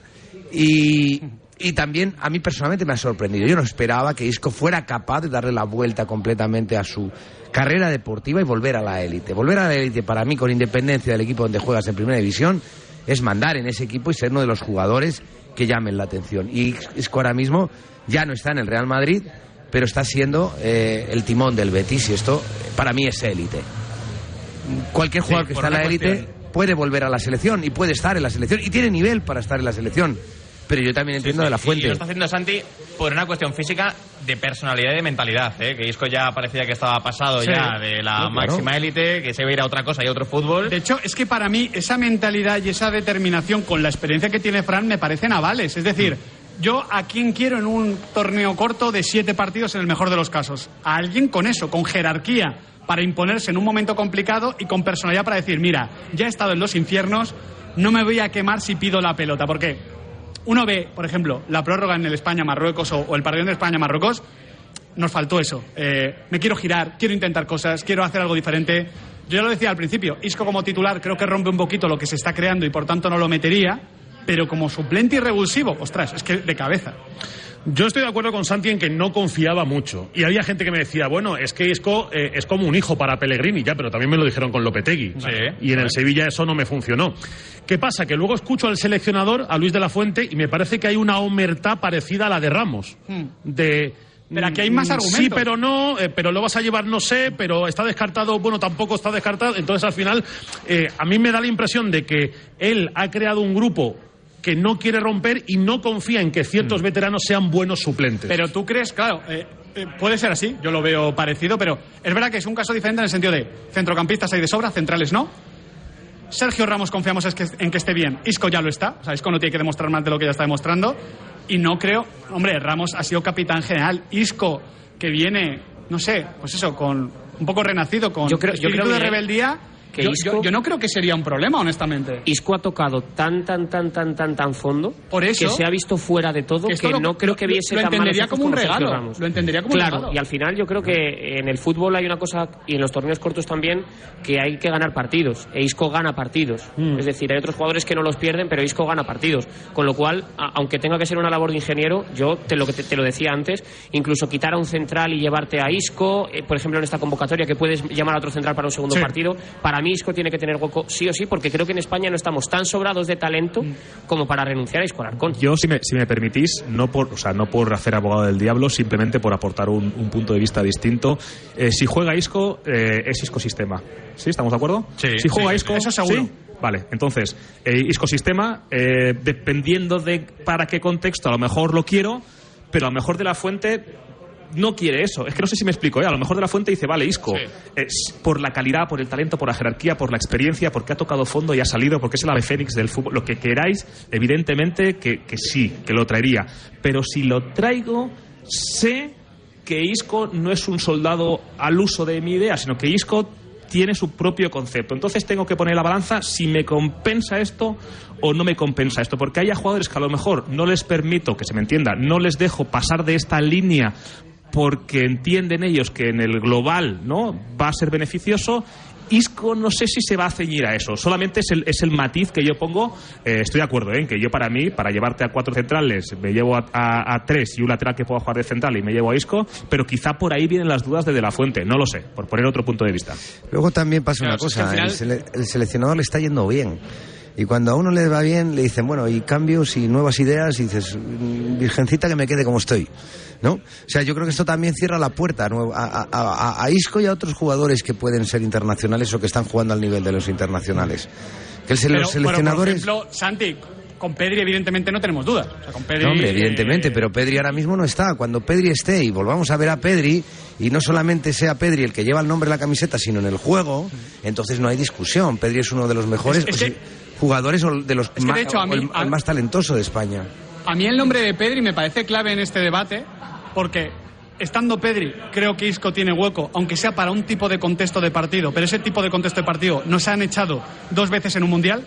Y, y también a mí personalmente me ha sorprendido, yo no esperaba que Isco fuera capaz de darle la vuelta completamente a su carrera deportiva y volver a la élite. Volver a la élite para mí, con independencia del equipo donde juegas en primera división, es mandar en ese equipo y ser uno de los jugadores que llamen la atención. Y Isco ahora mismo ya no está en el Real Madrid, pero está siendo eh, el timón del Betis y esto para mí es élite. Cualquier jugador que está en la élite puede volver a la selección y puede estar en la selección y tiene nivel para estar en la selección. Pero yo también entiendo de la Y fuente. lo está haciendo Santi por una cuestión física de personalidad y de mentalidad, ¿eh? Que Isco ya parecía que estaba pasado Sí. ya de la No, máxima élite, que se iba a ir a otra cosa y a otro fútbol. De hecho, es que para mí esa mentalidad y esa determinación con la experiencia que tiene Fran me parecen avales. Es decir, yo a quién quiero en un torneo corto de siete partidos en el mejor de los casos. A alguien con eso, con jerarquía, para imponerse en un momento complicado y con personalidad para decir, mira, ya he estado en los infiernos, no me voy a quemar si pido la pelota. Porque uno ve, por ejemplo, la prórroga en el España-Marruecos o, o el partido de España-Marruecos, nos faltó eso. Eh, me quiero girar, quiero intentar cosas, quiero hacer algo diferente. Yo ya lo decía al principio, Isco como titular creo que rompe un poquito lo que se está creando y por tanto no lo metería, pero como suplente y revulsivo, ostras, es que de cabeza. Yo estoy de acuerdo con Santi en que no confiaba mucho. Y había gente que me decía, bueno, es que Isco eh, es como un hijo para Pellegrini, ya, pero también me lo dijeron con Lopetegui. y en el Sevilla eso no me funcionó. ¿Qué pasa? Que luego escucho al seleccionador, a Luis de la Fuente, y me parece que hay una omertá parecida a la de Ramos. De. Pero aquí hay más mm, argumentos. Sí, pero no, eh, pero lo vas a llevar, no sé, pero está descartado, bueno, tampoco está descartado. Entonces, al final, eh, a mí me da la impresión de que él ha creado un grupo que no quiere romper y no confía en que ciertos veteranos sean buenos suplentes. Pero tú crees, claro, eh, eh, puede ser así, yo lo veo parecido, pero es verdad que es un caso diferente en el sentido de centrocampistas hay de sobra, centrales no. Sergio Ramos confiamos es que- en que esté bien. Isco ya lo está. O sea, Isco no tiene que demostrar más de lo que ya está demostrando. Y no creo. Hombre, Ramos ha sido capitán general. Isco, que viene, no sé, pues eso, con un poco renacido, con Yo creo- yo espíritu creo, de rebeldía. Que yo, Isco... yo- yo no creo que sería un problema, honestamente. Isco ha tocado tan, tan, tan, tan, tan, tan fondo Por eso- que se ha visto fuera de todo Que que, lo- no creo que lo- viese lo tan malos entendería como un regalo, Ramos. lo entendería como un claro, regalo. y al final yo creo que en el fútbol hay una cosa, y en los torneos cortos también, que hay que ganar partidos. E Isco gana partidos. Mm. Es decir, hay otros jugadores que no los pierden, pero Isco gana partidos. Con lo cual, a- aunque tenga que ser una labor de ingeniero, yo te lo, te, te lo decía antes, incluso quitar a un central y llevarte a Isco, eh, por ejemplo, en esta convocatoria, que puedes llamar a otro central para un segundo Sí. partido, para mí Isco tiene que tener hueco sí o sí, porque creo que en España no estamos tan sobrados de talento como para renunciar a Isco Alarcón. Yo, si me, si me permitís, no por, o sea, no por hacer abogado del diablo, simplemente por aportar un, un punto de vista distinto. Eh, si juega Isco, eh, es Isco sistema. ¿Sí? ¿Estamos de acuerdo? Sí, Si juega sí, Isco, eso seguro. ¿sí? Vale, entonces, eh, Isco sistema, eh, dependiendo de para qué contexto, a lo mejor lo quiero, pero a lo mejor de la fuente no quiere eso. Es que no sé si me explico. ¿eh? A lo mejor de la fuente dice, vale, Isco, es por la calidad, por el talento, por la jerarquía, por la experiencia, porque ha tocado fondo y ha salido, porque es el ave fénix del fútbol. Lo que queráis, evidentemente que, que sí, que lo traería. Pero si lo traigo, sé que Isco no es un soldado al uso de mi idea, sino que Isco tiene su propio concepto. Entonces tengo que poner la balanza si me compensa esto o no me compensa esto. Porque haya jugadores que a lo mejor no les permito, que se me entienda, no les dejo pasar de esta línea porque entienden ellos que en el global no va a ser beneficioso Isco no sé si se va a ceñir a eso. Solamente es el, es el matiz que yo pongo. Eh, estoy de acuerdo en que yo para mí, para llevarte a cuatro centrales, me llevo a, a- a tres y un lateral que pueda jugar de central y me llevo a Isco, pero quizá por ahí vienen las dudas de De La Fuente. No lo sé, por poner otro punto de vista. Luego también pasa una Claro, cosa, al final- el, sele- el seleccionador le está yendo bien. Y cuando a uno le va bien, le dicen, bueno, y cambios y nuevas ideas, y dices, "Mm, virgencita que me quede como estoy. ¿No? O sea, yo creo que esto también cierra la puerta a, nuevo- a, a- a- a Isco y a otros jugadores que pueden ser internacionales o que están jugando al nivel de los internacionales. Que el, Pero, los seleccionadores... por ejemplo, Santi, con Pedri evidentemente no tenemos dudas. O sea, con Pedri, No, hombre, eh, evidentemente, pero Pedri ahora mismo no está. Cuando Pedri esté y volvamos a ver a Pedri, y no solamente sea Pedri el que lleva el nombre de la camiseta, sino en el juego, entonces no hay discusión. Pedri es uno de los mejores Es- es que- jugadores o de los que, ma- de hecho, o mí- el, a- el más talentoso de España. A mí el nombre de Pedri me parece clave en este debate porque estando Pedri creo que Isco tiene hueco, aunque sea para un tipo de contexto de partido, pero ese tipo de contexto de partido nos han echado dos veces en un mundial,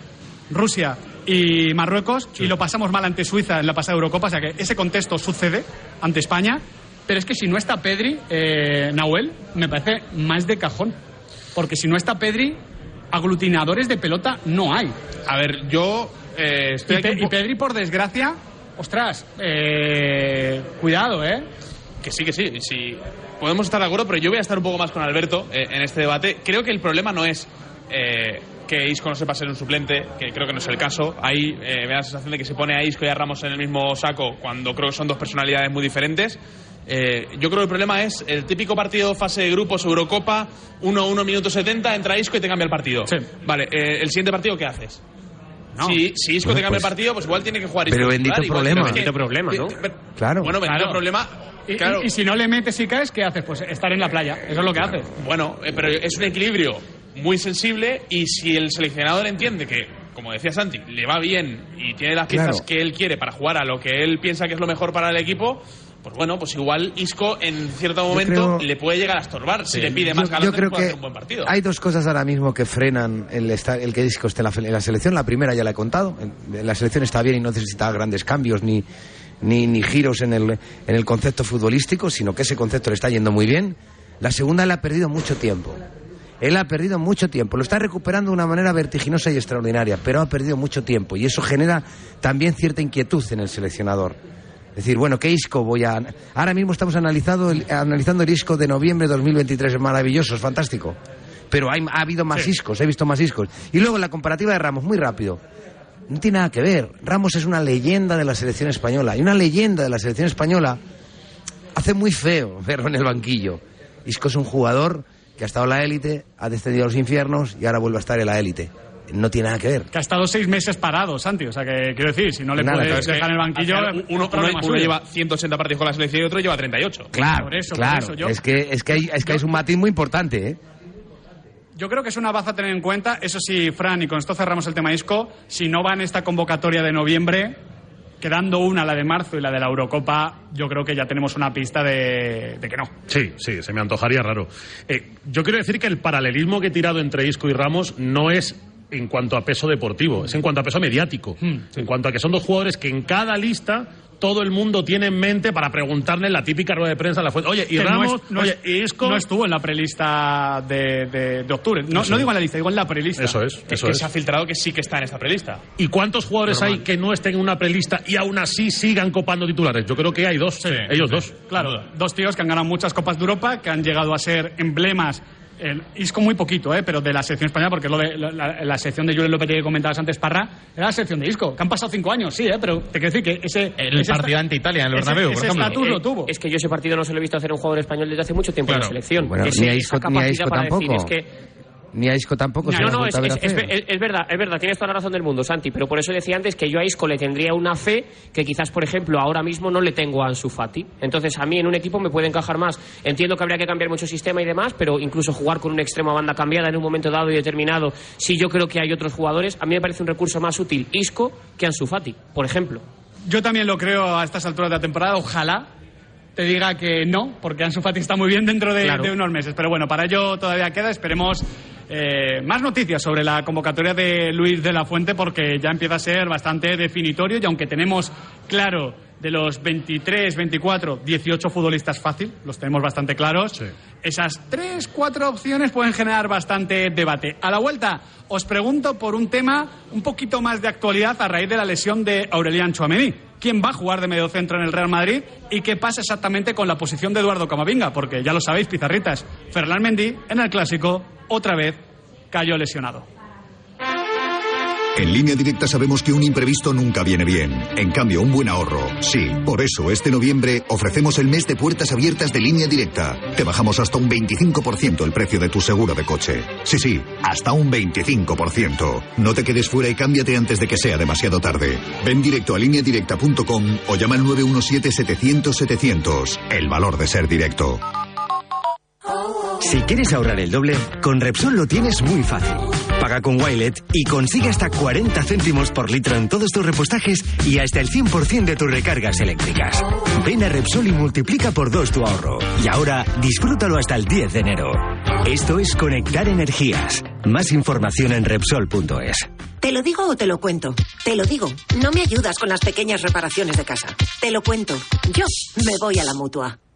Rusia y Marruecos, y lo pasamos mal ante Suiza en la pasada Eurocopa, o sea que ese contexto sucede ante España, pero es que si no está Pedri, eh, Nahuel, me parece más de cajón, porque si no está Pedri, aglutinadores de pelota no hay. A ver, yo eh, estoy Y, aquí Pedri, por desgracia, ostras, eh, cuidado, ¿eh? Que sí, que sí, sí. Podemos estar de acuerdo, pero yo voy a estar un poco más con Alberto eh, en este debate. Creo que el problema no es eh, que Isco no sepa ser un suplente, que creo que no es el caso. Ahí eh, me da la sensación de que se pone a Isco y a Ramos en el mismo saco cuando creo que son dos personalidades muy diferentes. Eh, yo creo que el problema es el típico partido fase de grupos Eurocopa, 1-1 minuto 70, entra Isco y te cambia el partido. Vale, eh, el siguiente partido, ¿qué haces? Si, si Isco Bueno, te cambia pues- el partido, pues igual tiene que jugar Isco Pero bendito problema. Bendito problema, ¿no? Claro. Bueno, bendito Claro. problema. Y, Claro. y- y si no le metes y caes, ¿qué haces? Pues estar en la playa. Eso es lo que haces. Bueno, eh, pero es un equilibrio muy sensible y si el seleccionador entiende que, como decía Santi, le va bien y tiene las piezas Claro. que él quiere para jugar a lo que él piensa que es lo mejor para el equipo, pues bueno, pues igual Isco en cierto momento creo- le puede llegar a estorbar si le pide más Yo- galante yo creo puede que hacer un buen partido. Hay dos cosas ahora mismo que frenan el, estar, el que Isco esté en la, en la selección. La primera ya la he contado. La selección está bien y no necesita grandes cambios ni, ni, ni giros en el, en el concepto futbolístico, sino que ese concepto le está yendo muy bien. La segunda, él ha perdido mucho tiempo. Él ha perdido mucho tiempo. Lo está recuperando de una manera vertiginosa y extraordinaria, pero ha perdido mucho tiempo. Y eso genera también cierta inquietud en el seleccionador. Es decir, bueno, ¿qué Isco voy a...? Ahora mismo estamos analizando el, analizando el Isco de noviembre de 2023. Es maravilloso, es fantástico. Pero hay, ha habido más Iscos, he visto más Iscos. Y luego la comparativa de Ramos, muy rápido. No tiene nada que ver. Ramos es una leyenda de la selección española. Y una leyenda de la selección española hace muy feo verlo en el banquillo. Isco es un jugador que ha estado en la élite, ha descendido a los infiernos y ahora vuelve a estar en la élite. No tiene nada que ver. Que ha estado seis meses parado, Santi. O sea, que quiero decir, si no le Nada, puedes dejar en el banquillo, uno, uno- uno suyo. lleva 180 partidos con la selección y otro lleva 38. Claro, Por eso, por claro. eso, yo- Es que, es que, hay, es que un matiz muy importante, ¿eh? Yo creo que es una baza a tener en cuenta. Eso sí, Fran, y con esto cerramos el tema Isco. Si no va en esta convocatoria de noviembre, quedando una, la de marzo y la de la Eurocopa, yo creo que ya tenemos una pista de, de que no. Sí, sí, se me antojaría raro. Eh, yo quiero decir que el paralelismo que he tirado entre Isco y Ramos no es en cuanto a peso deportivo, es en cuanto a peso mediático. En cuanto a que son dos jugadores que en cada lista todo el mundo tiene en mente para preguntarle en la típica rueda de prensa a la fuente. Oye, y Que no Ramos, es- no oye, Isco. no estuvo en la prelista de, de- de octubre. No, no digo en la lista, digo en la prelista. Eso es, Es eso que es. se ha filtrado que sí que está en esta prelista. ¿Y cuántos jugadores hay que no estén en una prelista y aún así sigan copando titulares? Yo creo que hay dos, ellos dos. Claro, dos tíos que han ganado muchas Copas de Europa, que han llegado a ser emblemas. El Isco muy poquito, ¿eh? pero de la selección española, porque lo de, la, la- la sección de Julio Lopetegui que comentabas antes, Parra, era la sección de Isco, que han pasado cinco años, sí, ¿eh? pero te quiero decir que ese... El ese partido ante Italia en el Bernabéu, ese por ejemplo. estatus lo Eh, tuvo. Es que yo ese partido no se lo he visto hacer a un jugador español desde hace mucho tiempo en la selección. Bueno, Ese- ni a esa Isco, ni a capacidad Isco para tampoco. decir, es que Ni a Isco tampoco. se no, lo no, ha es, vuelto a ver es- hacer. es- es verdad, es verdad, tienes toda la razón del mundo, Santi, pero por eso decía antes que yo a Isco le tendría una fe que quizás, por ejemplo, ahora mismo no le tengo a Ansu Fati. Entonces, a mí en un equipo me puede encajar más. Entiendo que habría que cambiar mucho sistema y demás, pero incluso jugar con un extremo a banda cambiada en un momento dado y determinado, si yo creo que hay otros jugadores, a mí me parece un recurso más útil Isco que Ansu Fati, por ejemplo. Yo también lo creo a estas alturas de la temporada, ojalá te diga que no, porque Ansu Fati está muy bien dentro de, Claro. de unos meses. Pero bueno, para ello todavía queda, esperemos eh, más noticias sobre la convocatoria de Luis de la Fuente, porque ya empieza a ser bastante definitorio y aunque tenemos claro de los 23, 24, 18 futbolistas fácil, los tenemos bastante claros, esas tres, cuatro opciones pueden generar bastante debate. A la vuelta os pregunto por un tema un poquito más de actualidad a raíz de la lesión de Aurelian Chouameni. ¿Quién va a jugar de mediocentro en el Real Madrid? ¿Y qué pasa exactamente con la posición de Eduardo Camavinga? Porque ya lo sabéis, pizarritas. Ferland Mendy, en el Clásico, otra vez cayó lesionado. En línea directa sabemos que un imprevisto nunca viene bien. En cambio, un buen ahorro, sí. Por eso, este noviembre ofrecemos el mes de puertas abiertas de línea directa. Te bajamos hasta un 25% el precio de tu seguro de coche. Sí, sí, hasta un 25%. No te quedes fuera y cámbiate antes de que sea demasiado tarde. Ven directo a lineadirecta.com o llama al 917-700-700. El valor de ser directo. Si quieres ahorrar el doble, con Repsol lo tienes muy fácil. Paga con Wilet y consigue hasta 40 céntimos por litro en todos tus repostajes y hasta el 100% de tus recargas eléctricas. Ven a Repsol y multiplica por dos tu ahorro. Y ahora, disfrútalo hasta el 10 de enero. Esto es Conectar Energías. Más información en Repsol.es. ¿Te lo digo o te lo cuento? Te lo digo. No me ayudas con las pequeñas reparaciones de casa. Te lo cuento. Yo me voy a la mutua.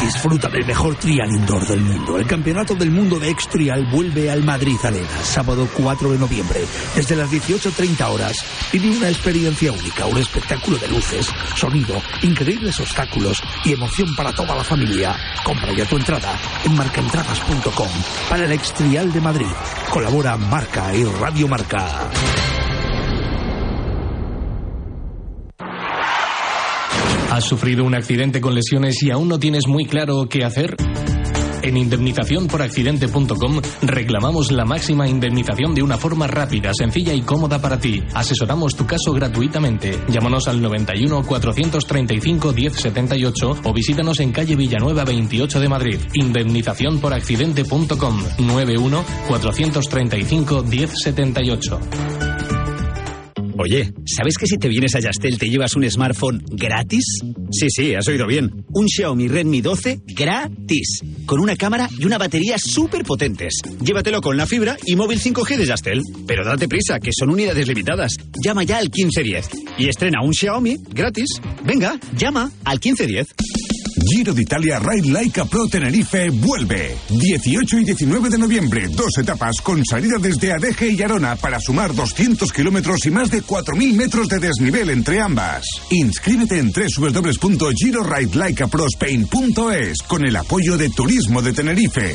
Disfruta del mejor trial indoor del mundo. El Campeonato del Mundo de X-Trial vuelve al Madrid Arena, sábado 4 de noviembre, desde las 18.30 horas. Vive una experiencia única, un espectáculo de luces, sonido, increíbles obstáculos y emoción para toda la familia. Compra ya tu entrada en marcaentradas.com para el X-Trial de Madrid. Colabora Marca y Radio Marca. ¿Has sufrido un accidente con lesiones y aún no tienes muy claro qué hacer? En indemnizaciónporaccidente.com reclamamos la máxima indemnización de una forma rápida, sencilla y cómoda para ti. Asesoramos tu caso gratuitamente. Llámanos al 91 435 1078 o visítanos en calle Villanueva 28 de Madrid. Indemnizaciónporaccidente.com 91 435 1078. Oye, ¿sabes que si te vienes a Yastel te llevas un smartphone gratis? Sí, sí, has oído bien. Un Xiaomi Redmi 12 gratis. Con una cámara y una batería súper potentes. Llévatelo con la fibra y móvil 5G de Yastel. Pero date prisa, que son unidades limitadas. Llama ya al 1510 y estrena un Xiaomi gratis. Venga, llama al 1510. Giro de Italia Ride Laika Pro Tenerife vuelve. 18 y 19 de noviembre, dos etapas con salida desde Adeje y Arona para sumar 200 kilómetros y más de 4.000 metros de desnivel entre ambas. Inscríbete en www.giroridelaikaprospain.es con el apoyo de Turismo de Tenerife.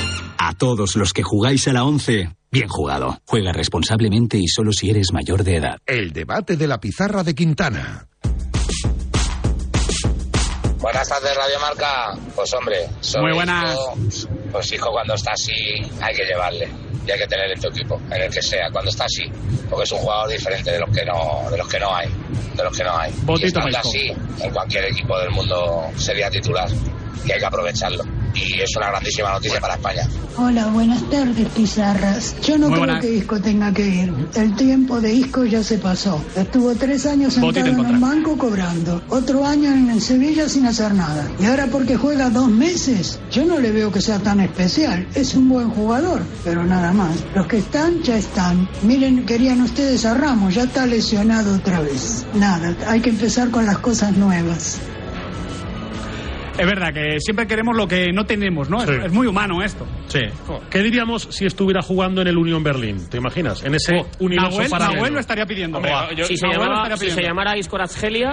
A todos los que jugáis a la 11, bien jugado. Juega responsablemente y solo si eres mayor de edad. El debate de la pizarra de Quintana. Buenas tardes, Radio Marca. Pues hombre, sobre Muy buenas. Pues hijo, cuando está así hay que llevarle y hay que tener en tu equipo, en el que sea, cuando está así, porque es un jugador diferente de los que no, de los que no hay, de los que no hay. Botito y estando así, en cualquier equipo del mundo sería titular y hay que aprovecharlo. Y es una grandísima noticia para España. Hola, buenas tardes, Pizarras. Yo no Muy creo buenas. que Isco tenga que ir. El tiempo de Isco ya se pasó. Estuvo tres años sentado en un banco cobrando. Otro año en el Sevilla sin hacer nada. Y ahora porque juega dos meses, yo no le veo que sea tan especial. Es un buen jugador, pero nada más. Los que están, ya están. Miren, querían ustedes a Ramos, ya está lesionado otra vez. Nada, hay que empezar con las cosas nuevas. Es verdad que siempre queremos lo que no tenemos, ¿no? Es- Sí. Es, muy humano esto. Sí. ¿Qué diríamos si estuviera jugando en el Unión Berlín? ¿Te imaginas? En ese universo Nahuel, paralelo. Nahuel lo estaría pidiendo. Yo- si, se Nahuel lo si se llamara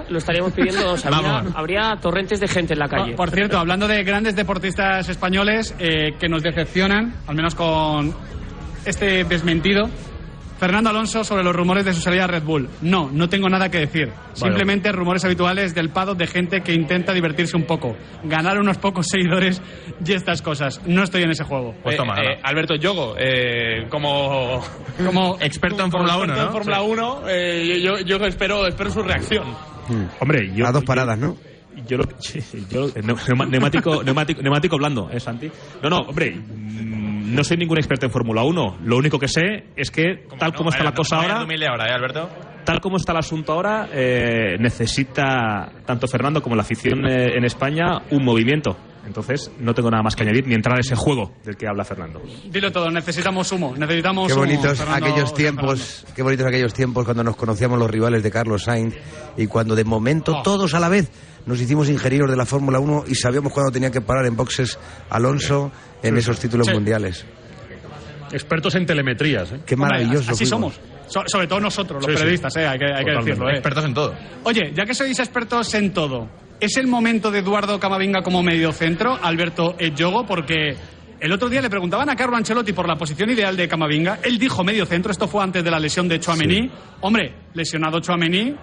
lo estaríamos pidiendo. o sea, habría, torrentes de gente en la calle. Por cierto, hablando de grandes deportistas españoles eh, que nos decepcionan, al menos con este desmentido, Fernando Alonso sobre los rumores de su salida a Red Bull. No, no tengo nada que decir. Simplemente rumores habituales del pado de gente que intenta divertirse un poco, ganar unos pocos seguidores y estas cosas. No estoy en ese juego. Pues toma, eh, Alberto Yogo, eh, como, como experto en Fórmula 1, experto ¿no? en Fórmula 1, eh, yo, yo espero, espero su reacción. Hombre, yo. A dos paradas, ¿no? Yo lo yo, neumático, neumático, neumático blando, ¿eh, Santi? No, no, hombre, no soy ningún experto en Fórmula 1. Lo único que sé es que, tal como está la cosa No ahora, ahora, ¿eh, Alberto? tal como está el asunto ahora, eh, necesita tanto Fernando como la afición eh, en España un movimiento. Entonces, no tengo nada más que añadir ni entrar a ese juego del que habla Fernando. Dilo todo, necesitamos humo, necesitamos Qué humo, bonitos Fernando- aquellos tiempos, qué bonitos aquellos tiempos cuando nos conocíamos los rivales de Carlos Sainz y cuando de momento Oh. todos a la vez nos hicimos ingenieros de la Fórmula 1 y sabíamos cuándo tenía que parar en boxes Alonso en esos títulos Sí. mundiales. Expertos en telemetrías. ¿eh? Qué maravilloso. Así fuimos. somos. So- sobre todo nosotros, los Sí, sí. periodistas, eh, hay que, hay que decirlo. eh. Expertos en todo. Oye, ya que sois expertos en todo, ¿es el momento de Eduardo Camavinga como mediocentro, Alberto Edjogo? Porque el otro día le preguntaban a Carlo Ancelotti por la posición ideal de Camavinga. Él dijo mediocentro, esto fue antes de la lesión de Chouameni. Hombre, lesionado Chouameni,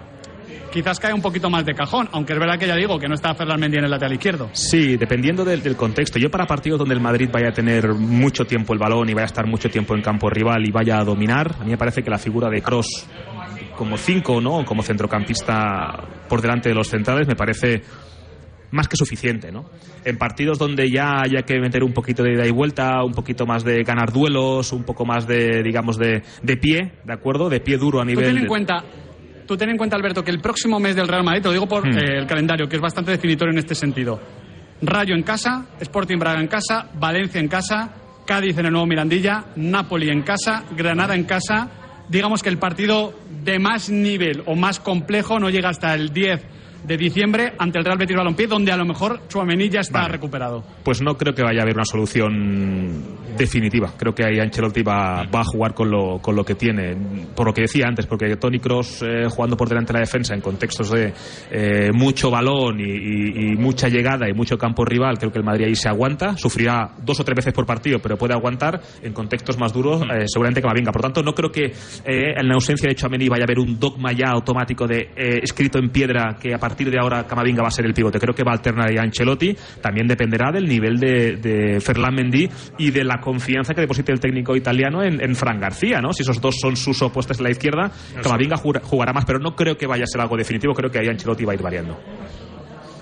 quizás cae un poquito más de cajón, aunque es verdad que ya digo que no está Ferland Mendy en el lateral izquierdo. Sí, dependiendo del, del contexto. Yo para partidos donde el Madrid vaya a tener mucho tiempo el balón y vaya a estar mucho tiempo en campo rival y vaya a dominar, a mí me parece que la figura de Cross como cinco, ¿no? Como centrocampista por delante de los centrales me parece más que suficiente, ¿no? En partidos donde ya haya que meter un poquito de ida y vuelta, un poquito más de ganar duelos, un poco más de, digamos, de, de pie, ¿de acuerdo? De pie duro a Tú nivel... ten en de- cuenta, tú ten en cuenta, Alberto, que el próximo mes del Real Madrid, te lo digo por Hmm. eh, el calendario, que es bastante definitorio en este sentido. Rayo en casa, Sporting Braga en casa, Valencia en casa, Cádiz en el nuevo Mirandilla, Napoli en casa, Granada en casa. Digamos que el partido de más nivel o más complejo no llega hasta el 10 de diciembre ante el Real Betis Balompié, donde a lo mejor Chouameni ya está Vale. recuperado. Pues no creo que vaya a haber una solución definitiva. Creo que ahí Ancelotti va, va a jugar con lo, con lo que tiene. Por lo que decía antes, porque Tony Cross jugando por delante de la defensa en contextos de eh, mucho balón y, y- y mucha llegada y mucho campo rival, creo que el Madrid ahí se aguanta. Sufrirá dos o tres veces por partido, pero puede aguantar. En contextos más duros, eh, seguramente que venga. Por tanto, no creo que eh, en la ausencia de Chouameni vaya a haber un dogma ya automático de eh, escrito en piedra que a partir de ahora Camavinga va a ser el pivote. Creo que va a alternar ahí a Ancelotti. También dependerá del nivel de, de Ferland Mendy y de la confianza que deposite el técnico italiano en, en Fran García, ¿no? Si esos dos son sus opuestos en la izquierda, Camavinga jugar- jugará más, pero no creo que vaya a ser algo definitivo. Creo que ahí Ancelotti va a ir variando.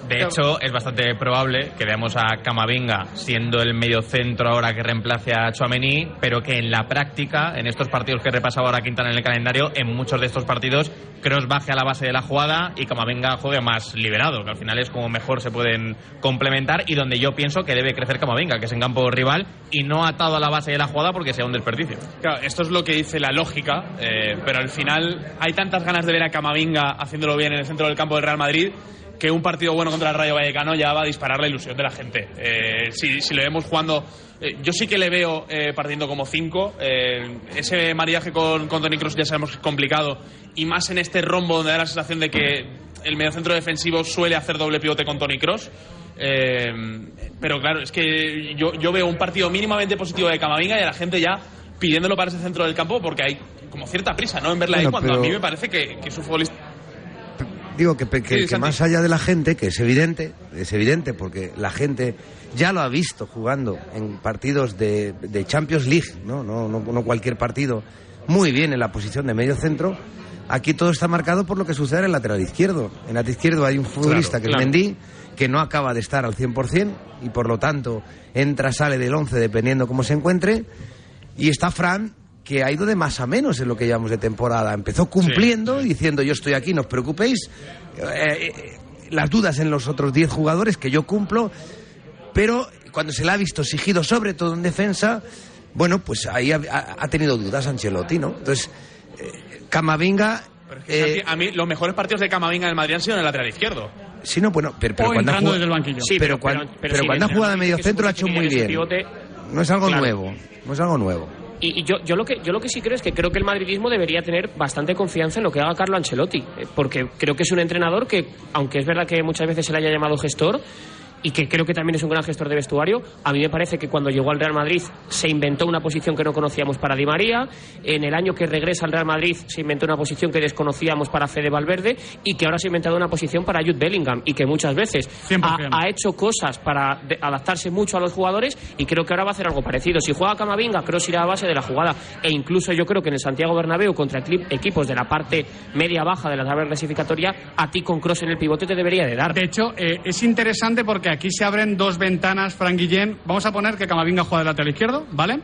De hecho, es bastante probable que veamos a Camavinga siendo el medio centro ahora que reemplace a Chouameni, pero que en la práctica, en estos partidos que repasaba ahora Quintana en el calendario, en muchos de estos partidos, Kroos baje a la base de la jugada y Camavinga juegue más liberado, que al final es como mejor se pueden complementar y donde yo pienso que debe crecer Camavinga, que es en campo rival y no atado a la base de la jugada porque sea un desperdicio. Claro, esto es lo que dice la lógica, eh, pero al final hay tantas ganas de ver a Camavinga haciéndolo bien en el centro del campo del Real Madrid que un partido bueno contra el Rayo Vallecano ya va a disparar la ilusión de la gente. Eh, si, si, le vemos jugando, eh, yo sí que le veo eh, partiendo como cinco. Eh, ese mariaje con, con Tony Cross ya sabemos que es complicado y más en este rombo donde da la sensación de que el mediocentro defensivo suele hacer doble pivote con Tony Cross. pero claro, es que yo, yo veo un partido mínimamente positivo de Camavinga y a la gente ya pidiéndolo para ese centro del campo porque hay como cierta prisa ¿no? en verla Bueno, ahí cuando pero- a mí me parece que, que su futbolista Digo que, que- que Sí, más allá de la gente, que es evidente, es evidente porque la gente ya lo ha visto jugando en partidos de, de Champions League, ¿no? No, no, no cualquier partido, muy bien en la posición de medio centro. Aquí todo está marcado por lo que sucede en el lateral izquierdo. En el lateral izquierdo hay un futbolista que claro. es Mendy, que no acaba de estar al 100% y por lo tanto entra, sale del 11 dependiendo cómo se encuentre. Y está Fran, que ha ido de más a menos en lo que llevamos de temporada. Empezó cumpliendo, diciendo yo estoy aquí, no os preocupéis. Eh, eh, las dudas en los otros 10 jugadores que yo cumplo, pero cuando se le ha visto exigido, sobre todo en defensa, bueno, pues ahí ha, ha- tenido dudas Ancelotti, ¿no? Entonces, eh, Camavinga... a mí los mejores partidos de Camavinga del Madrid han sido en el lateral izquierdo. Sí, no, bueno, pero, pero O cuando ha jugado- desde el banquillo. Sí, pero, pero- cuan- pero- cuando ha jugado de medio centro lo ha hecho muy bien. No es algo Claro. nuevo, no es algo nuevo. Y, yo, yo, lo que, yo lo que sí creo es que creo que el madridismo debería tener bastante confianza en lo que haga Carlo Ancelotti, eh, porque creo que es un entrenador que, aunque es verdad que muchas veces se le haya llamado gestor, y que creo que también es un gran gestor de vestuario, a mí me parece que cuando llegó al Real Madrid se inventó una posición que no conocíamos para Di María, en el año que regresa al Real Madrid se inventó una posición que desconocíamos para Fede Valverde y que ahora se ha inventado una posición para Jude Bellingham y que muchas veces ha, 100%. ha hecho cosas para adaptarse mucho a los jugadores y creo que ahora va a hacer algo parecido. Si juega Camavinga, Kroos irá a base de la jugada e incluso yo creo que en el Santiago Bernabéu contra equi- equipos de la parte media-baja de la tabla clasificatoria, a ti con Kroos en el pivote te debería de dar. De hecho, eh, es interesante porque aquí se abren dos ventanas, Frank Guillén. Vamos a poner que Camavinga juega de lateral izquierdo, ¿vale?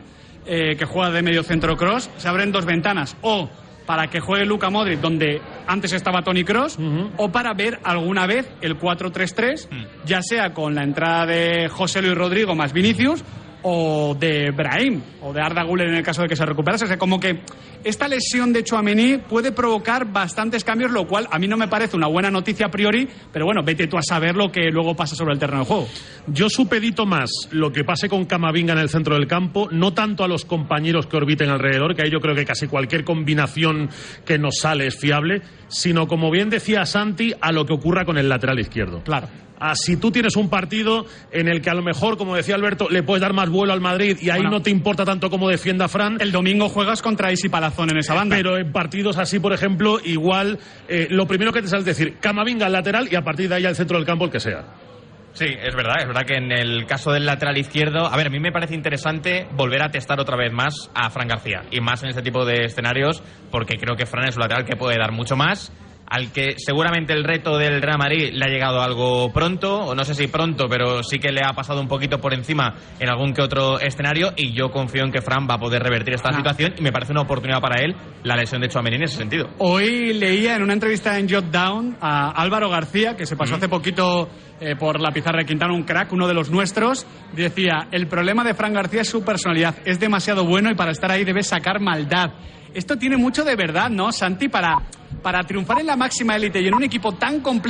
Eh, que juega de medio centro cross. Se abren dos ventanas. O para que juegue Luca Modric, donde antes estaba Tony Cross, o para ver alguna vez el 4-3-3, ya sea con la entrada de José Luis Rodrigo más Vinicius, o de Brahim, o de Arda Güler en el caso de que se recuperase. O sea, como que esta lesión de Chouameni puede provocar bastantes cambios, lo cual a mí no me parece una buena noticia a priori, pero bueno, vete tú a saber lo que luego pasa sobre el terreno de juego. Yo supedito más lo que pase con Camavinga en el centro del campo, no tanto a los compañeros que orbiten alrededor, que ahí yo creo que casi cualquier combinación que nos sale es fiable, sino como bien decía Santi, a lo que ocurra con el lateral izquierdo. Claro. Ah, si tú tienes un partido en el que a lo mejor, como decía Alberto, le puedes dar más vuelo al Madrid y ahí Bueno. no te importa tanto cómo defienda Fran. El domingo juegas contra Isi Palazón en esa banda. Pero en partidos así, por ejemplo, igual eh, lo primero que te sale es decir Camavinga al lateral y a partir de ahí al centro del campo el que sea. Sí, es verdad, es verdad que en el caso del lateral izquierdo, a ver, a mí me parece interesante volver a testar otra vez más a Fran García y más en este tipo de escenarios porque creo que Fran es un lateral que puede dar mucho más al que seguramente el reto del Real Madrid le ha llegado algo pronto, o no sé si pronto, pero sí que le ha pasado un poquito por encima en algún que otro escenario y yo confío en que Fran va a poder revertir esta situación y me parece una oportunidad para él la lesión de Chouameni en ese sentido. Hoy leía en una entrevista en Jot Down a Álvaro García, que se pasó hace poquito eh, por la pizarra de Quintana, un crack, uno de los nuestros. Decía: El problema de Fran García es su personalidad. Es demasiado bueno y para estar ahí debe sacar maldad. Esto tiene mucho de verdad, ¿no, Santi? Para, para triunfar en la máxima élite y en un equipo tan complejo.